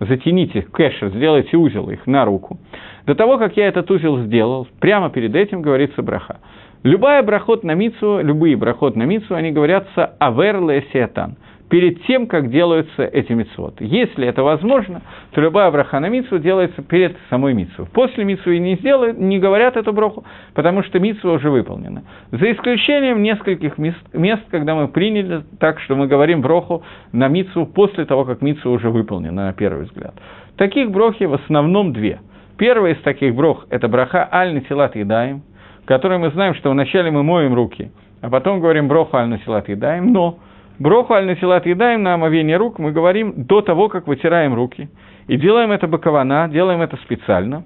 затяните кэшер, сделайте узел их на руку. До того, как я этот узел сделал, прямо перед этим говорится браха. Любая брахот на мицу, любые брахот на мицу, они говорятся авер лесиатан – перед тем, как делаются эти митцвоты. Если это возможно, то любая браха на митцву делается перед самой митцвой. После митцвы не, сделают, не говорят эту браху, потому что митцва уже выполнена. За исключением нескольких мест, мест, когда мы приняли так, что мы говорим броху на митцву после того, как митцва уже выполнена, на первый взгляд. Таких брохи в основном две. Первая из таких брох – это браха аль-натилат едаем, которой мы знаем, что вначале мы моем руки, а потом говорим броху аль-натилат едаем, но Броху аль насилат едаем на омовение рук мы говорим до того, как вытираем руки. И делаем это бокована, делаем это специально.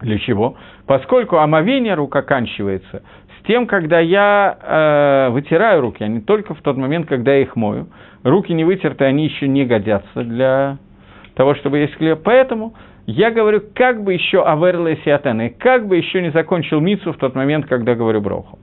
Для чего? Поскольку омовение рук оканчивается с тем, когда я э, вытираю руки, а не только в тот момент, когда я их мою. Руки не вытерты, они еще не годятся для того, чтобы есть хлеб. Поэтому я говорю, как бы еще аверлес и как бы еще не закончил мицу в тот момент, когда говорю броху.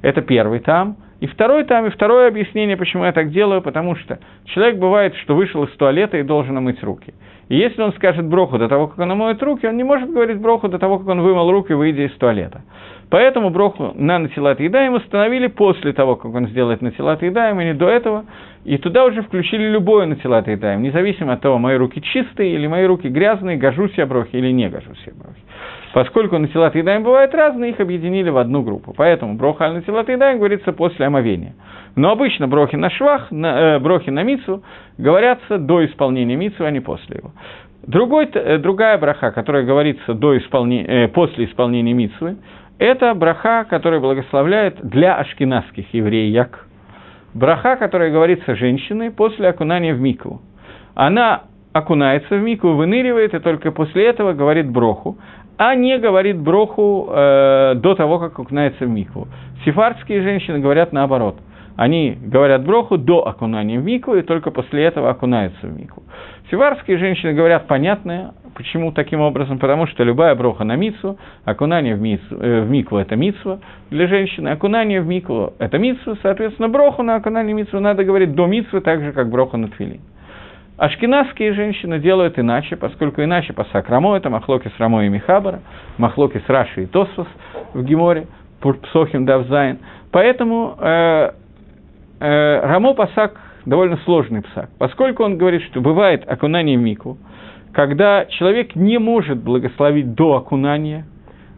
Это первый там. И второй там, и второе объяснение, почему я так делаю, потому что человек бывает, что вышел из туалета и должен омыть руки. И если он скажет броху до того, как он омоет руки, он не может говорить броху до того, как он вымыл руки, выйдя из туалета. Поэтому броху на натилат едаем установили после того, как он сделает натилат едаем, и не до этого. И туда уже включили любое натилат едаем, независимо от того, мои руки чистые или мои руки грязные, гожусь я брохи или не гожусь я брохи. Поскольку натилат едаем бывают разные, их объединили в одну группу. Поэтому броха аль натилат едаем говорится после омовения. Но обычно брохи на швах, на, э, брохи на мицу говорятся до исполнения мицу, а не после его. Другой, э, другая браха, которая говорится до исполнения, э, после исполнения мицвы, это браха, которая благословляет для ашкенадских евреек. Браха, которая говорится женщиной после окунания в микву. Она окунается в мику, выныривает, и только после этого говорит броху а не говорит броху э, до того, как окунается в микву. Сефардские женщины говорят наоборот. Они говорят броху до окунания в микву, и только после этого окунаются в микву. Севарские женщины говорят понятное, почему таким образом, потому что любая броха на мицу, окунание в, мицу, э, в микву – это мицва для женщины, окунание в микву – это мицва, соответственно, броху на окунание мицву надо говорить до мицвы, так же, как броха на твилин. Ашкенадские женщины делают иначе, поскольку иначе по Сакрамо, это Махлоки с Рамо и Михабара, Махлоки с Раши и Тосфос в Геморе, Псохим Давзайн. Поэтому э, э, Рамо Пасак довольно сложный псак, поскольку он говорит, что бывает окунание в мику, когда человек не может благословить до окунания,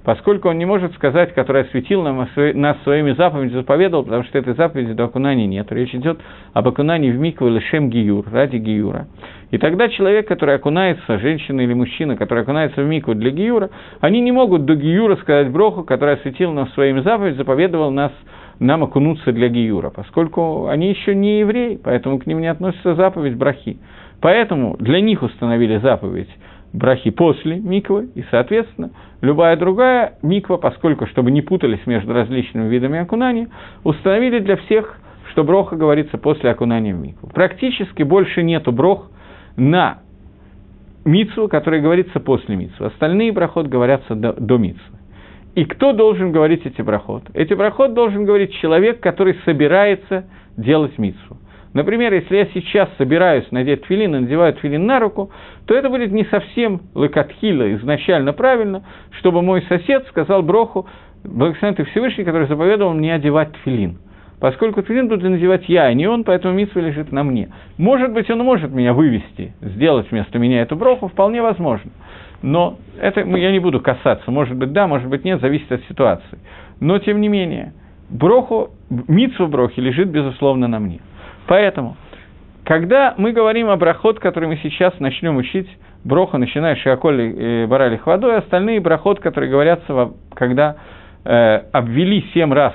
поскольку он не может сказать, который осветил нам, нас своими заповедями, заповедовал, потому что этой заповеди до окунания нет. Речь идет об окунании в микву или шем гиюр, ради гиюра. И тогда человек, который окунается, женщина или мужчина, который окунается в микву для гиюра, они не могут до гиюра сказать броху, который осветил нам своими заповедями, заповедовал нас нам окунуться для гиюра, поскольку они еще не евреи, поэтому к ним не относится заповедь брахи. Поэтому для них установили заповедь брахи после миквы, и, соответственно, любая другая миква, поскольку, чтобы не путались между различными видами окунания, установили для всех, что броха говорится после окунания в микву. Практически больше нету брох на мицву, который говорится после мицвы. Остальные брахот говорятся до, до мицвы. И кто должен говорить эти брахот? Эти брахот должен говорить человек, который собирается делать мицву. Например, если я сейчас собираюсь надеть твилин и надеваю твилин на руку, то это будет не совсем лакатхила изначально правильно, чтобы мой сосед сказал броху, благословен ты Всевышний, который заповедовал мне одевать твилин. Поскольку твилин буду надевать я, а не он, поэтому митсва лежит на мне. Может быть, он может меня вывести, сделать вместо меня эту броху, вполне возможно. Но это я не буду касаться. Может быть, да, может быть, нет, зависит от ситуации. Но, тем не менее, броху, митсва брохи лежит, безусловно, на мне. Поэтому, когда мы говорим о брахот, который мы сейчас начнем учить, броха, начиная Шиаколи и Баралих водой, остальные брахот, которые говорятся, когда э, обвели семь раз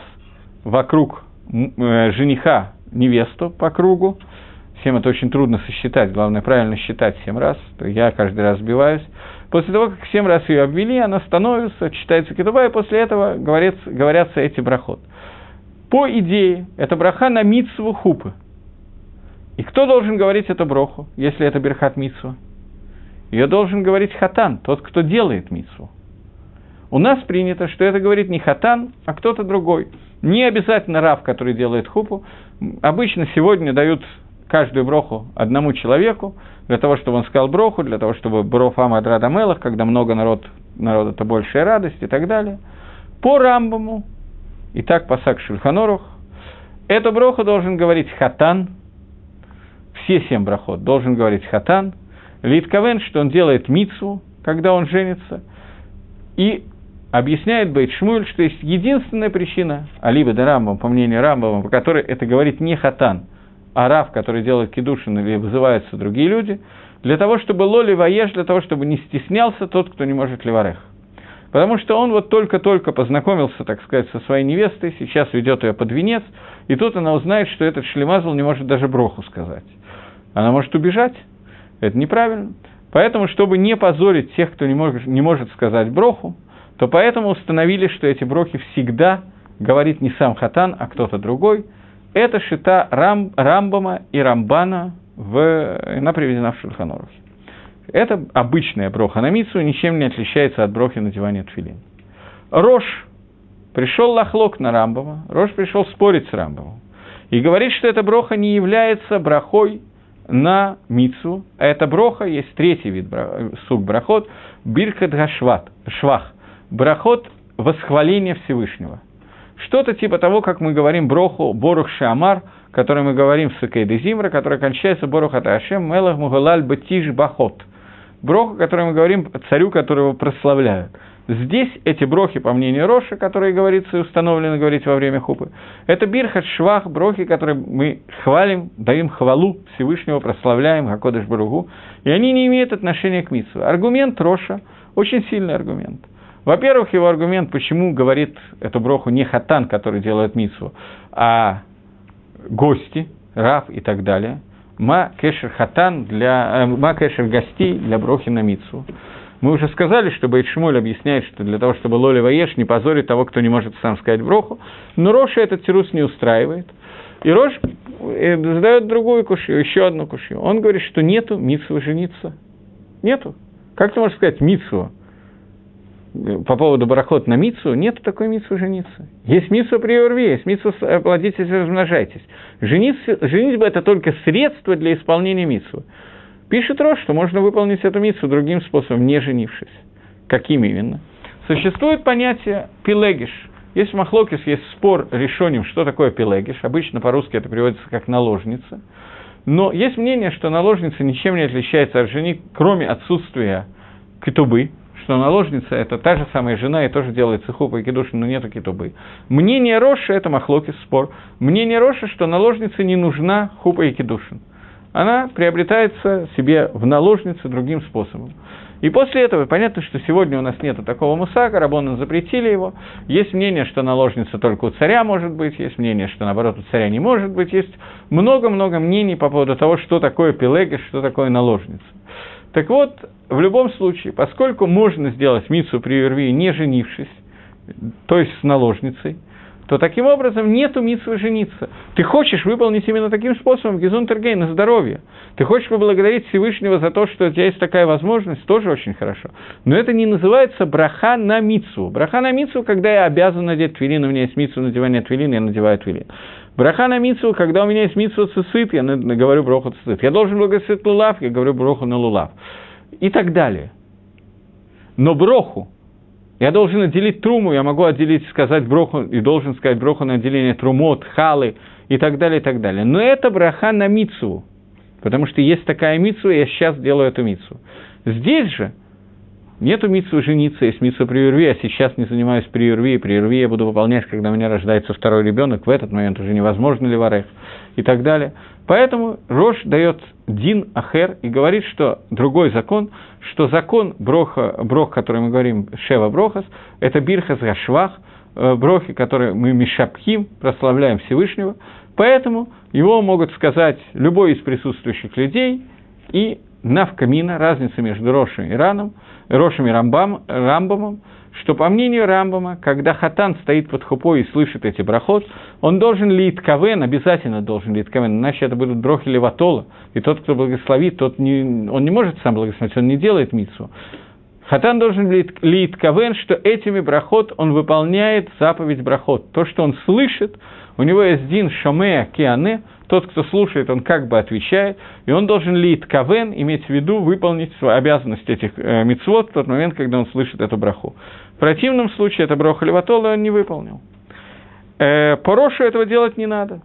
вокруг э, жениха невесту по кругу, всем это очень трудно сосчитать, главное правильно считать семь раз, то я каждый раз сбиваюсь. После того, как семь раз ее обвели, она становится, читается кетуба, и после этого говорятся, говорятся эти брахот. По идее, это браха на митсву хупы. И кто должен говорить эту броху, если это Берхат Митсу? Ее должен говорить хатан, тот, кто делает митсу. У нас принято, что это говорит не хатан, а кто-то другой. Не обязательно раб, который делает хупу. Обычно сегодня дают каждую броху одному человеку, для того, чтобы он сказал броху, для того, чтобы брофам адрада мелах, когда много народ, народ это большая радость и так далее. По Рамбаму, и так по Сак Шульханорух, эту броху должен говорить хатан, все семь брахот должен говорить хатан, Литковен, что он делает мицу, когда он женится, и объясняет Бейт Шмуль, что есть единственная причина, алибо да Рамбам, по мнению Рамбама, по которой это говорит не хатан, а рав, который делает кедушин или вызываются другие люди, для того, чтобы лоли воеж, для того, чтобы не стеснялся тот, кто не может ливарех. Потому что он вот только-только познакомился, так сказать, со своей невестой, сейчас ведет ее под венец, и тут она узнает, что этот шлемазл не может даже броху сказать. Она может убежать, это неправильно. Поэтому, чтобы не позорить тех, кто не может, не может сказать броху, то поэтому установили, что эти брохи всегда говорит не сам Хатан, а кто-то другой. Это шита Рам, Рамбама и Рамбана, в, она приведена в Шульханорухе. Это обычная броха на мицу, ничем не отличается от брохи на диване Тфилин. Рош пришел лохлок на Рамбама, Рош пришел спорить с Рамбамом. И говорит, что эта броха не является брахой на мицу, а это броха, есть третий вид сук брахот, биркат гашват, швах, брахот восхваления Всевышнего. Что-то типа того, как мы говорим броху Борух Шамар, который мы говорим в Сакейде Зимра, который кончается Борух Аташем, Мелах Мугалаль Батиш Бахот. Броху, который мы говорим царю, которого прославляют. Здесь эти брохи, по мнению Роша, которые говорится и установлены говорить во время хупы, это бирхат швах, брохи, которые мы хвалим, даем хвалу Всевышнего, прославляем Хакодыш Баругу, и они не имеют отношения к митсу. Аргумент Роша очень сильный аргумент. Во-первых, его аргумент, почему говорит эту броху не хатан, который делает митсу, а гости, раб и так далее. Ма кешер хатан для, э, ма кешер гостей для брохи на митсу. Мы уже сказали, что Бейт объясняет, что для того, чтобы Лоли Ваеш не позорить того, кто не может сам сказать броху, но Роша этот тирус не устраивает. И Рош э, задает другую кушью, еще одну кушью. Он говорит, что нету митсвы жениться. Нету. Как ты можешь сказать митсву? По поводу барахот на мицу, нет такой мицу жениться. Есть мицу при урве, есть мицу плодитесь и размножайтесь. Жениться, женитьба – это только средство для исполнения мицу. Пишет Рош, что можно выполнить эту миссу другим способом, не женившись. Каким именно? Существует понятие пилегиш. Есть махлокис, есть спор решением, что такое пилегиш. Обычно по-русски это переводится как наложница. Но есть мнение, что наложница ничем не отличается от жены, кроме отсутствия кетубы, что наложница – это та же самая жена и тоже делает цехупа и кедушин, но нету кетубы. Мнение Роши – это махлокис, спор. Мнение Роши, что наложнице не нужна хупа и кедушин она приобретается себе в наложнице другим способом. И после этого понятно, что сегодня у нас нет такого мусака, рабоны запретили его. Есть мнение, что наложница только у царя может быть, есть мнение, что наоборот у царя не может быть. Есть много-много мнений по поводу того, что такое пилегиш, что такое наложница. Так вот, в любом случае, поскольку можно сделать мицу при Ирвии, не женившись, то есть с наложницей – то таким образом нету митсвы жениться. Ты хочешь выполнить именно таким способом Гизун Тергей на здоровье. Ты хочешь поблагодарить Всевышнего за то, что у тебя есть такая возможность, тоже очень хорошо. Но это не называется браха на митсу. Браха на митсу, когда я обязан надеть твилин, у меня есть митсу надевания твилин, я надеваю твилин. Браха на митсу, когда у меня есть митсу цицит, я говорю броху цицит. Я должен благословить лулав, я говорю броху на лулав. И так далее. Но броху, я должен отделить труму, я могу отделить, сказать броху, и должен сказать броху на отделение трумот, халы и так далее, и так далее. Но это браха на мицу, потому что есть такая мицу, я сейчас делаю эту мицу. Здесь же нету мицу жениться, есть мицу при урве, я сейчас не занимаюсь при урве, и при урве я буду выполнять, когда у меня рождается второй ребенок, в этот момент уже невозможно ли варех и так далее. Поэтому Рош дает Дин Ахер и говорит, что другой закон, что закон Броха, Брох, который мы говорим, Шева Брохас, это Бирхас Гашвах, э, Брохи, которые мы Мишапхим, прославляем Всевышнего, поэтому его могут сказать любой из присутствующих людей, и навкамина, разница между Рошем и Раном, Рошем и Рамбам, Рамбамом, что, по мнению Рамбама, когда хатан стоит под хупой и слышит эти брахот, он должен лить кавен, обязательно должен лить кавен, иначе это будут брохи леватола, и тот, кто благословит, тот не, он не может сам благословить, он не делает мицу. Хатан должен лить кавен, что этими брахот он выполняет заповедь брахот. То, что он слышит, у него есть дин шамея киане, тот, кто слушает, он как бы отвечает, и он должен лить кавен, иметь в виду выполнить свою обязанность этих э, мицвод в тот момент, когда он слышит эту браху. В противном случае это броха леватола он не выполнил. Э, Порошу этого делать не надо.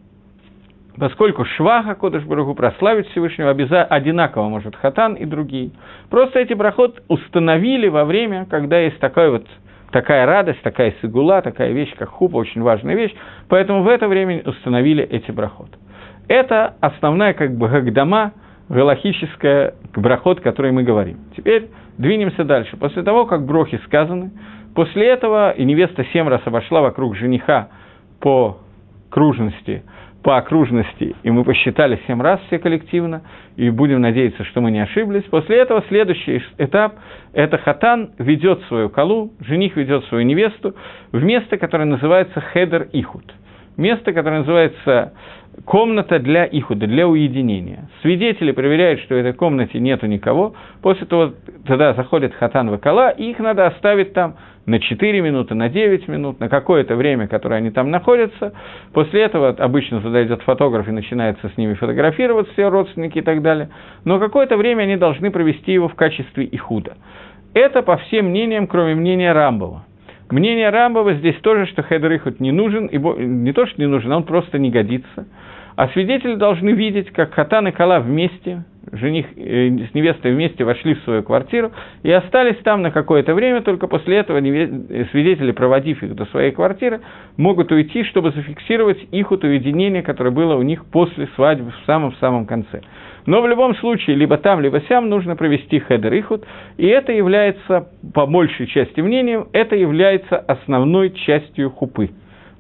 Поскольку Шваха, Кодыш Барагу, прославить Всевышнего обяза... одинаково может Хатан и другие. Просто эти брахот установили во время, когда есть такой вот такая радость, такая сигула, такая вещь, как хупа, очень важная вещь, поэтому в это время установили эти брахот. Это основная как бы гагдама, галахическая брахот, о которой мы говорим. Теперь двинемся дальше. После того, как брохи сказаны, после этого и невеста семь раз обошла вокруг жениха по кружности, по окружности, и мы посчитали семь раз все коллективно, и будем надеяться, что мы не ошиблись. После этого следующий этап – это хатан ведет свою колу, жених ведет свою невесту в место, которое называется хедер ихуд. Место, которое называется комната для ихуда, для уединения. Свидетели проверяют, что в этой комнате нету никого, после того тогда заходит хатан вакала, и их надо оставить там на 4 минуты, на 9 минут, на какое-то время, которое они там находятся. После этого обычно туда идет фотограф и начинается с ними фотографироваться, все родственники и так далее. Но какое-то время они должны провести его в качестве ихуда. Это по всем мнениям, кроме мнения Рамбова. Мнение Рамбова здесь тоже, что хедер ихуд не нужен, и не то, что не нужен, он просто не годится. А свидетели должны видеть, как Хатан и Кала вместе, жених э, с невестой вместе вошли в свою квартиру и остались там на какое-то время, только после этого э, свидетели, проводив их до своей квартиры, могут уйти, чтобы зафиксировать их уединение, которое было у них после свадьбы в самом-самом конце. Но в любом случае, либо там, либо сям нужно провести חדר ייחוד, и это является, по большей части мнением, это является основной частью хупы.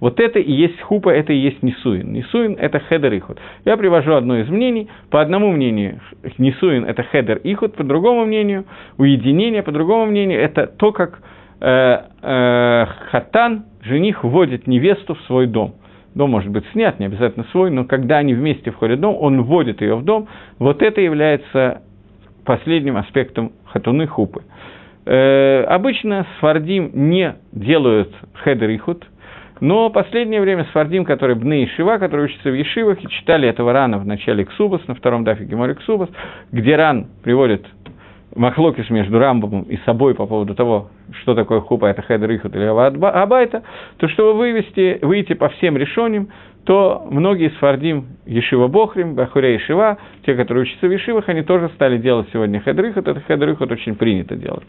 Вот это и есть хупа, это и есть נישואין. נישואין – это חדר ייחוד. Я привожу одно из мнений. По одному мнению, נישואין – это חדר ייחוד, по другому мнению, уединение, по другому мнению, это то, как э, э, חתן, жених, вводит невесту в свой дом. Дом может быть снят, не обязательно свой, но когда они вместе входят в дом, он вводит ее в дом. Вот это является последним аспектом хатуны хупы. Э, обычно сфардим не делают חדר ייחוד – но последнее время Сфардим, который Бны и Шива, которые учатся в Ешивах, и читали этого рана в начале Ксубас, на втором дафе Геморе Ксубас, где ран приводит махлокис между Рамбом и собой по поводу того, что такое хупа, это хедер ихут или абайта, то чтобы вывести, выйти по всем решениям, то многие сфардим Ешива Бохрим, Бахуря Ешива, те, которые учатся в Ешивах, они тоже стали делать сегодня хедер ихут, это хедер ихут очень принято делать.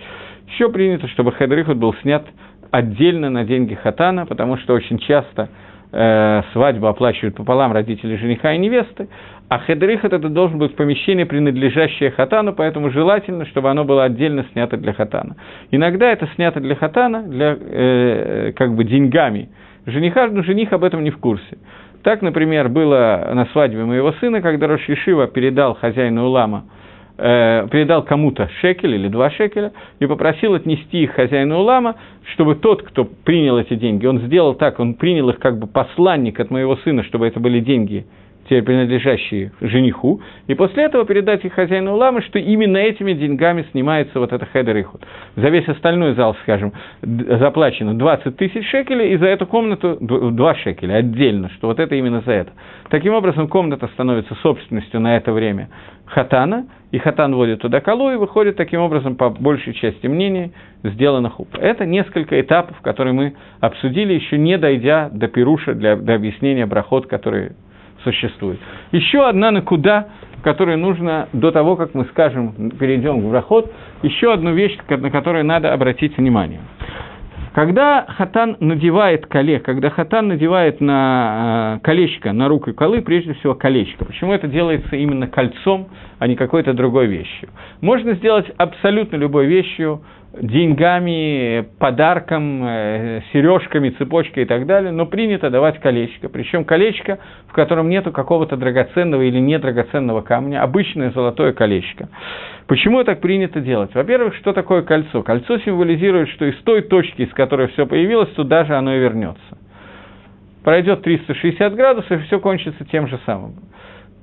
Еще принято, чтобы хедер ихут был снят отдельно на деньги хатана, потому что очень часто э, свадьбу оплачивают пополам родители жениха и невесты, а хедрихат это должен быть помещение, принадлежащее хатану, поэтому желательно, чтобы оно было отдельно снято для хатана. Иногда это снято для хатана, для, э, как бы деньгами жениха, но жених об этом не в курсе. Так, например, было на свадьбе моего сына, когда Рош Ешива передал хозяину Улама – э, передал кому-то шекель или два шекеля и попросил отнести их хозяину Улама, чтобы тот, кто принял эти деньги, он сделал так, он принял их как бы посланник от моего сына, чтобы это были деньги теперь принадлежащие жениху, и после этого передать их хозяину Уламы, что именно этими деньгами снимается вот это хедер ихуд. За весь остальной зал, скажем, заплачено 20 тысяч шекелей, и за эту комнату 2 шекеля отдельно, что вот это именно за это. Таким образом, комната становится собственностью на это время хатана, и хатан вводит туда колу, и выходит таким образом, по большей части мнений, сделано хуп. Это несколько этапов, которые мы обсудили, еще не дойдя до пируша, для, до объяснения брахот, которые существует. Еще одна накуда, которую нужно до того, как мы скажем, перейдем в брахот, еще одну вещь, на которую надо обратить внимание. Когда хатан надевает коле, когда хатан надевает на э, колечко, на руку колы, прежде всего колечко. Почему это делается именно кольцом, а не какой-то другой вещью? Можно сделать абсолютно любой вещью, деньгами, подарком, э, сережками, цепочкой и так далее, но принято давать колечко. Причем колечко, в котором нету какого-то драгоценного или недрагоценного камня, обычное золотое колечко. Почему так принято делать? Во-первых, что такое кольцо? Кольцо символизирует, что из той точки, из которой все появилось, туда же оно и вернется. Пройдет 360 градусов, и все кончится тем же самым.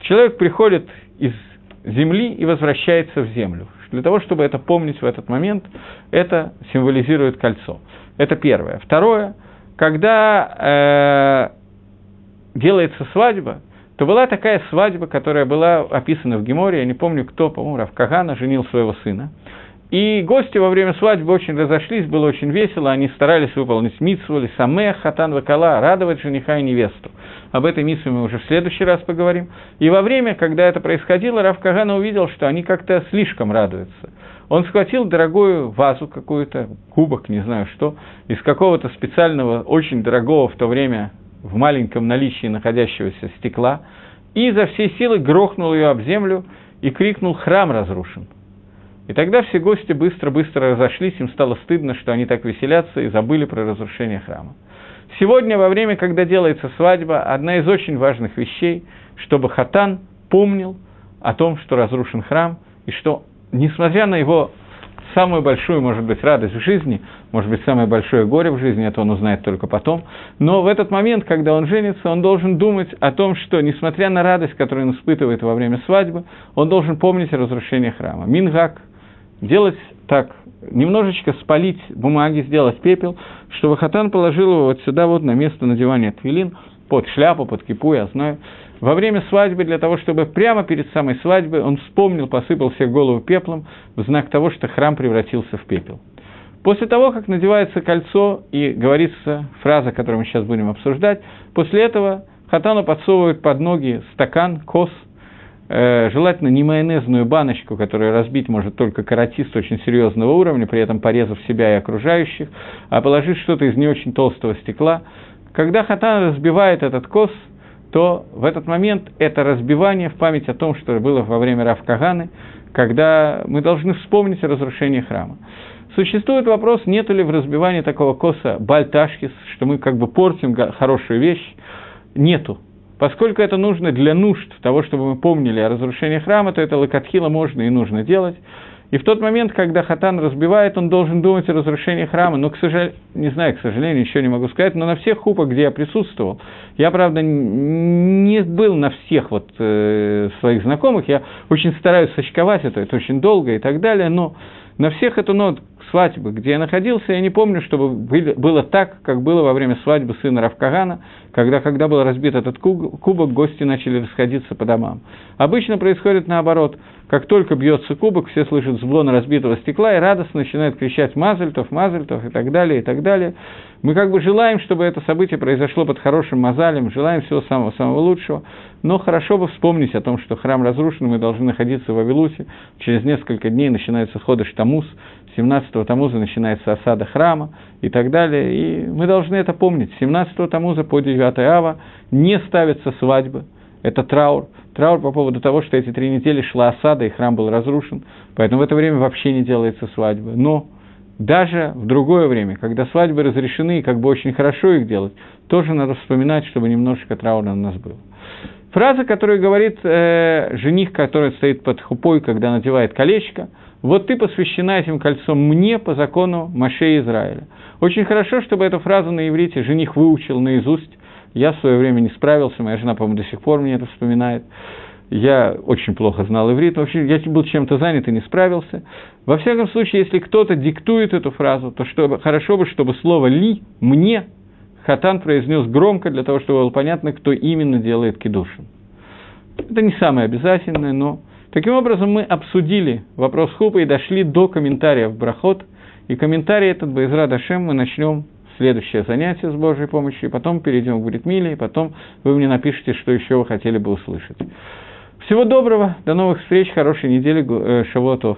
Человек приходит из земли и возвращается в землю. Для того, чтобы это помнить в этот момент, это символизирует кольцо. Это первое. Второе, когда э, делается свадьба, то была такая свадьба, которая была описана в Геморе, я не помню кто, по-моему, Равкагана женил своего сына. И гости во время свадьбы очень разошлись, было очень весело, они старались выполнить митсву, самех, хатан вакала, радовать жениха и невесту. Об этой митсве мы уже в следующий раз поговорим. И во время, когда это происходило, Рав Кагана увидел, что они как-то слишком радуются. Он схватил дорогую вазу какую-то, кубок, не знаю что, из какого-то специального, очень дорогого в то время, в маленьком наличии находящегося стекла, и за всей силы грохнул ее об землю и крикнул «Храм разрушен!». И тогда все гости быстро-быстро разошлись, им стало стыдно, что они так веселятся и забыли про разрушение храма. Сегодня, во время, когда делается свадьба, одна из очень важных вещей, чтобы хатан помнил о том, что разрушен храм, и что, несмотря на его самую большую, может быть, радость в жизни, может быть, самое большое горе в жизни, это он узнает только потом, но в этот момент, когда он женится, он должен думать о том, что, несмотря на радость, которую он испытывает во время свадьбы, он должен помнить о разрушении храма. Мингак – делать так, немножечко спалить бумаги, сделать пепел, чтобы Хатан положил его вот сюда, вот на место надевания твилин, под шляпу, под кипу, я знаю, во время свадьбы, для того, чтобы прямо перед самой свадьбой он вспомнил, посыпал себе голову пеплом в знак того, что храм превратился в пепел. После того, как надевается кольцо и говорится фраза, которую мы сейчас будем обсуждать, после этого Хатану подсовывают под ноги стакан, кос – желательно не майонезную баночку, которую разбить может только каратист очень серьезного уровня, при этом порезав себя и окружающих, а положить что-то из не очень толстого стекла. Когда хатан разбивает этот кос, то в этот момент это разбивание в память о том, что было во время Равкаганы, когда мы должны вспомнить о разрушении храма. Существует вопрос, нет ли в разбивании такого коса бальташкис, что мы как бы портим хорошую вещь. Нету. Поскольку это нужно для нужд того, чтобы мы помнили о разрушении храма, то это лакатхила можно и нужно делать. И в тот момент, когда хатан разбивает, он должен думать о разрушении храма. Но, к сожалению, не знаю, к сожалению, еще не могу сказать, но на всех хупах, где я присутствовал, я, правда, не был на всех вот э, своих знакомых, я очень стараюсь сочковать это, это очень долго и так далее, но на всех эту нот свадьбы, где я находился, я не помню, чтобы было так, как было во время свадьбы сына Равкагана, когда, когда был разбит этот кубок, гости начали расходиться по домам. Обычно происходит наоборот. Как только бьется кубок, все слышат звон разбитого стекла и радостно начинают кричать «Мазальтов, Мазальтов» и так далее, и так далее. Мы как бы желаем, чтобы это событие произошло под хорошим мазалем, желаем всего самого-самого лучшего, но хорошо бы вспомнить о том, что храм разрушен, мы должны находиться в Вавилусе, через несколько дней начинается хода Штамус, 17-го Тамуза начинается осада храма и так далее, и мы должны это помнить. 17-го Тамуза по 9 Ава не ставится свадьбы, это траур. Траур по поводу того, что эти три недели шла осада, и храм был разрушен, поэтому в это время вообще не делается свадьбы. Но даже в другое время, когда свадьбы разрешены, и как бы очень хорошо их делать, тоже надо вспоминать, чтобы немножечко траура у нас было. Фраза, которую говорит э, жених, который стоит под хупой, когда надевает колечко, «Вот ты посвящена этим кольцом мне по закону Маше Израиля». Очень хорошо, чтобы эту фразу на иврите жених выучил наизусть. Я в свое время не справился, моя жена, по-моему, до сих пор мне это вспоминает я очень плохо знал иврит, вообще я был чем-то занят и не справился. Во всяком случае, если кто-то диктует эту фразу, то чтобы, хорошо бы, чтобы слово «ли» «мне» Хатан произнес громко, для того, чтобы было понятно, кто именно делает кидушин. Это не самое обязательное, но... Таким образом, мы обсудили вопрос хупа и дошли до комментариев Брахот. И комментарий этот, Байзра Дашем, мы начнем следующее занятие с Божьей помощью, и потом перейдем к Бритмиле, и потом вы мне напишите, что еще вы хотели бы услышать. Всего доброго, до новых встреч, хорошей недели, э, Шавуатов.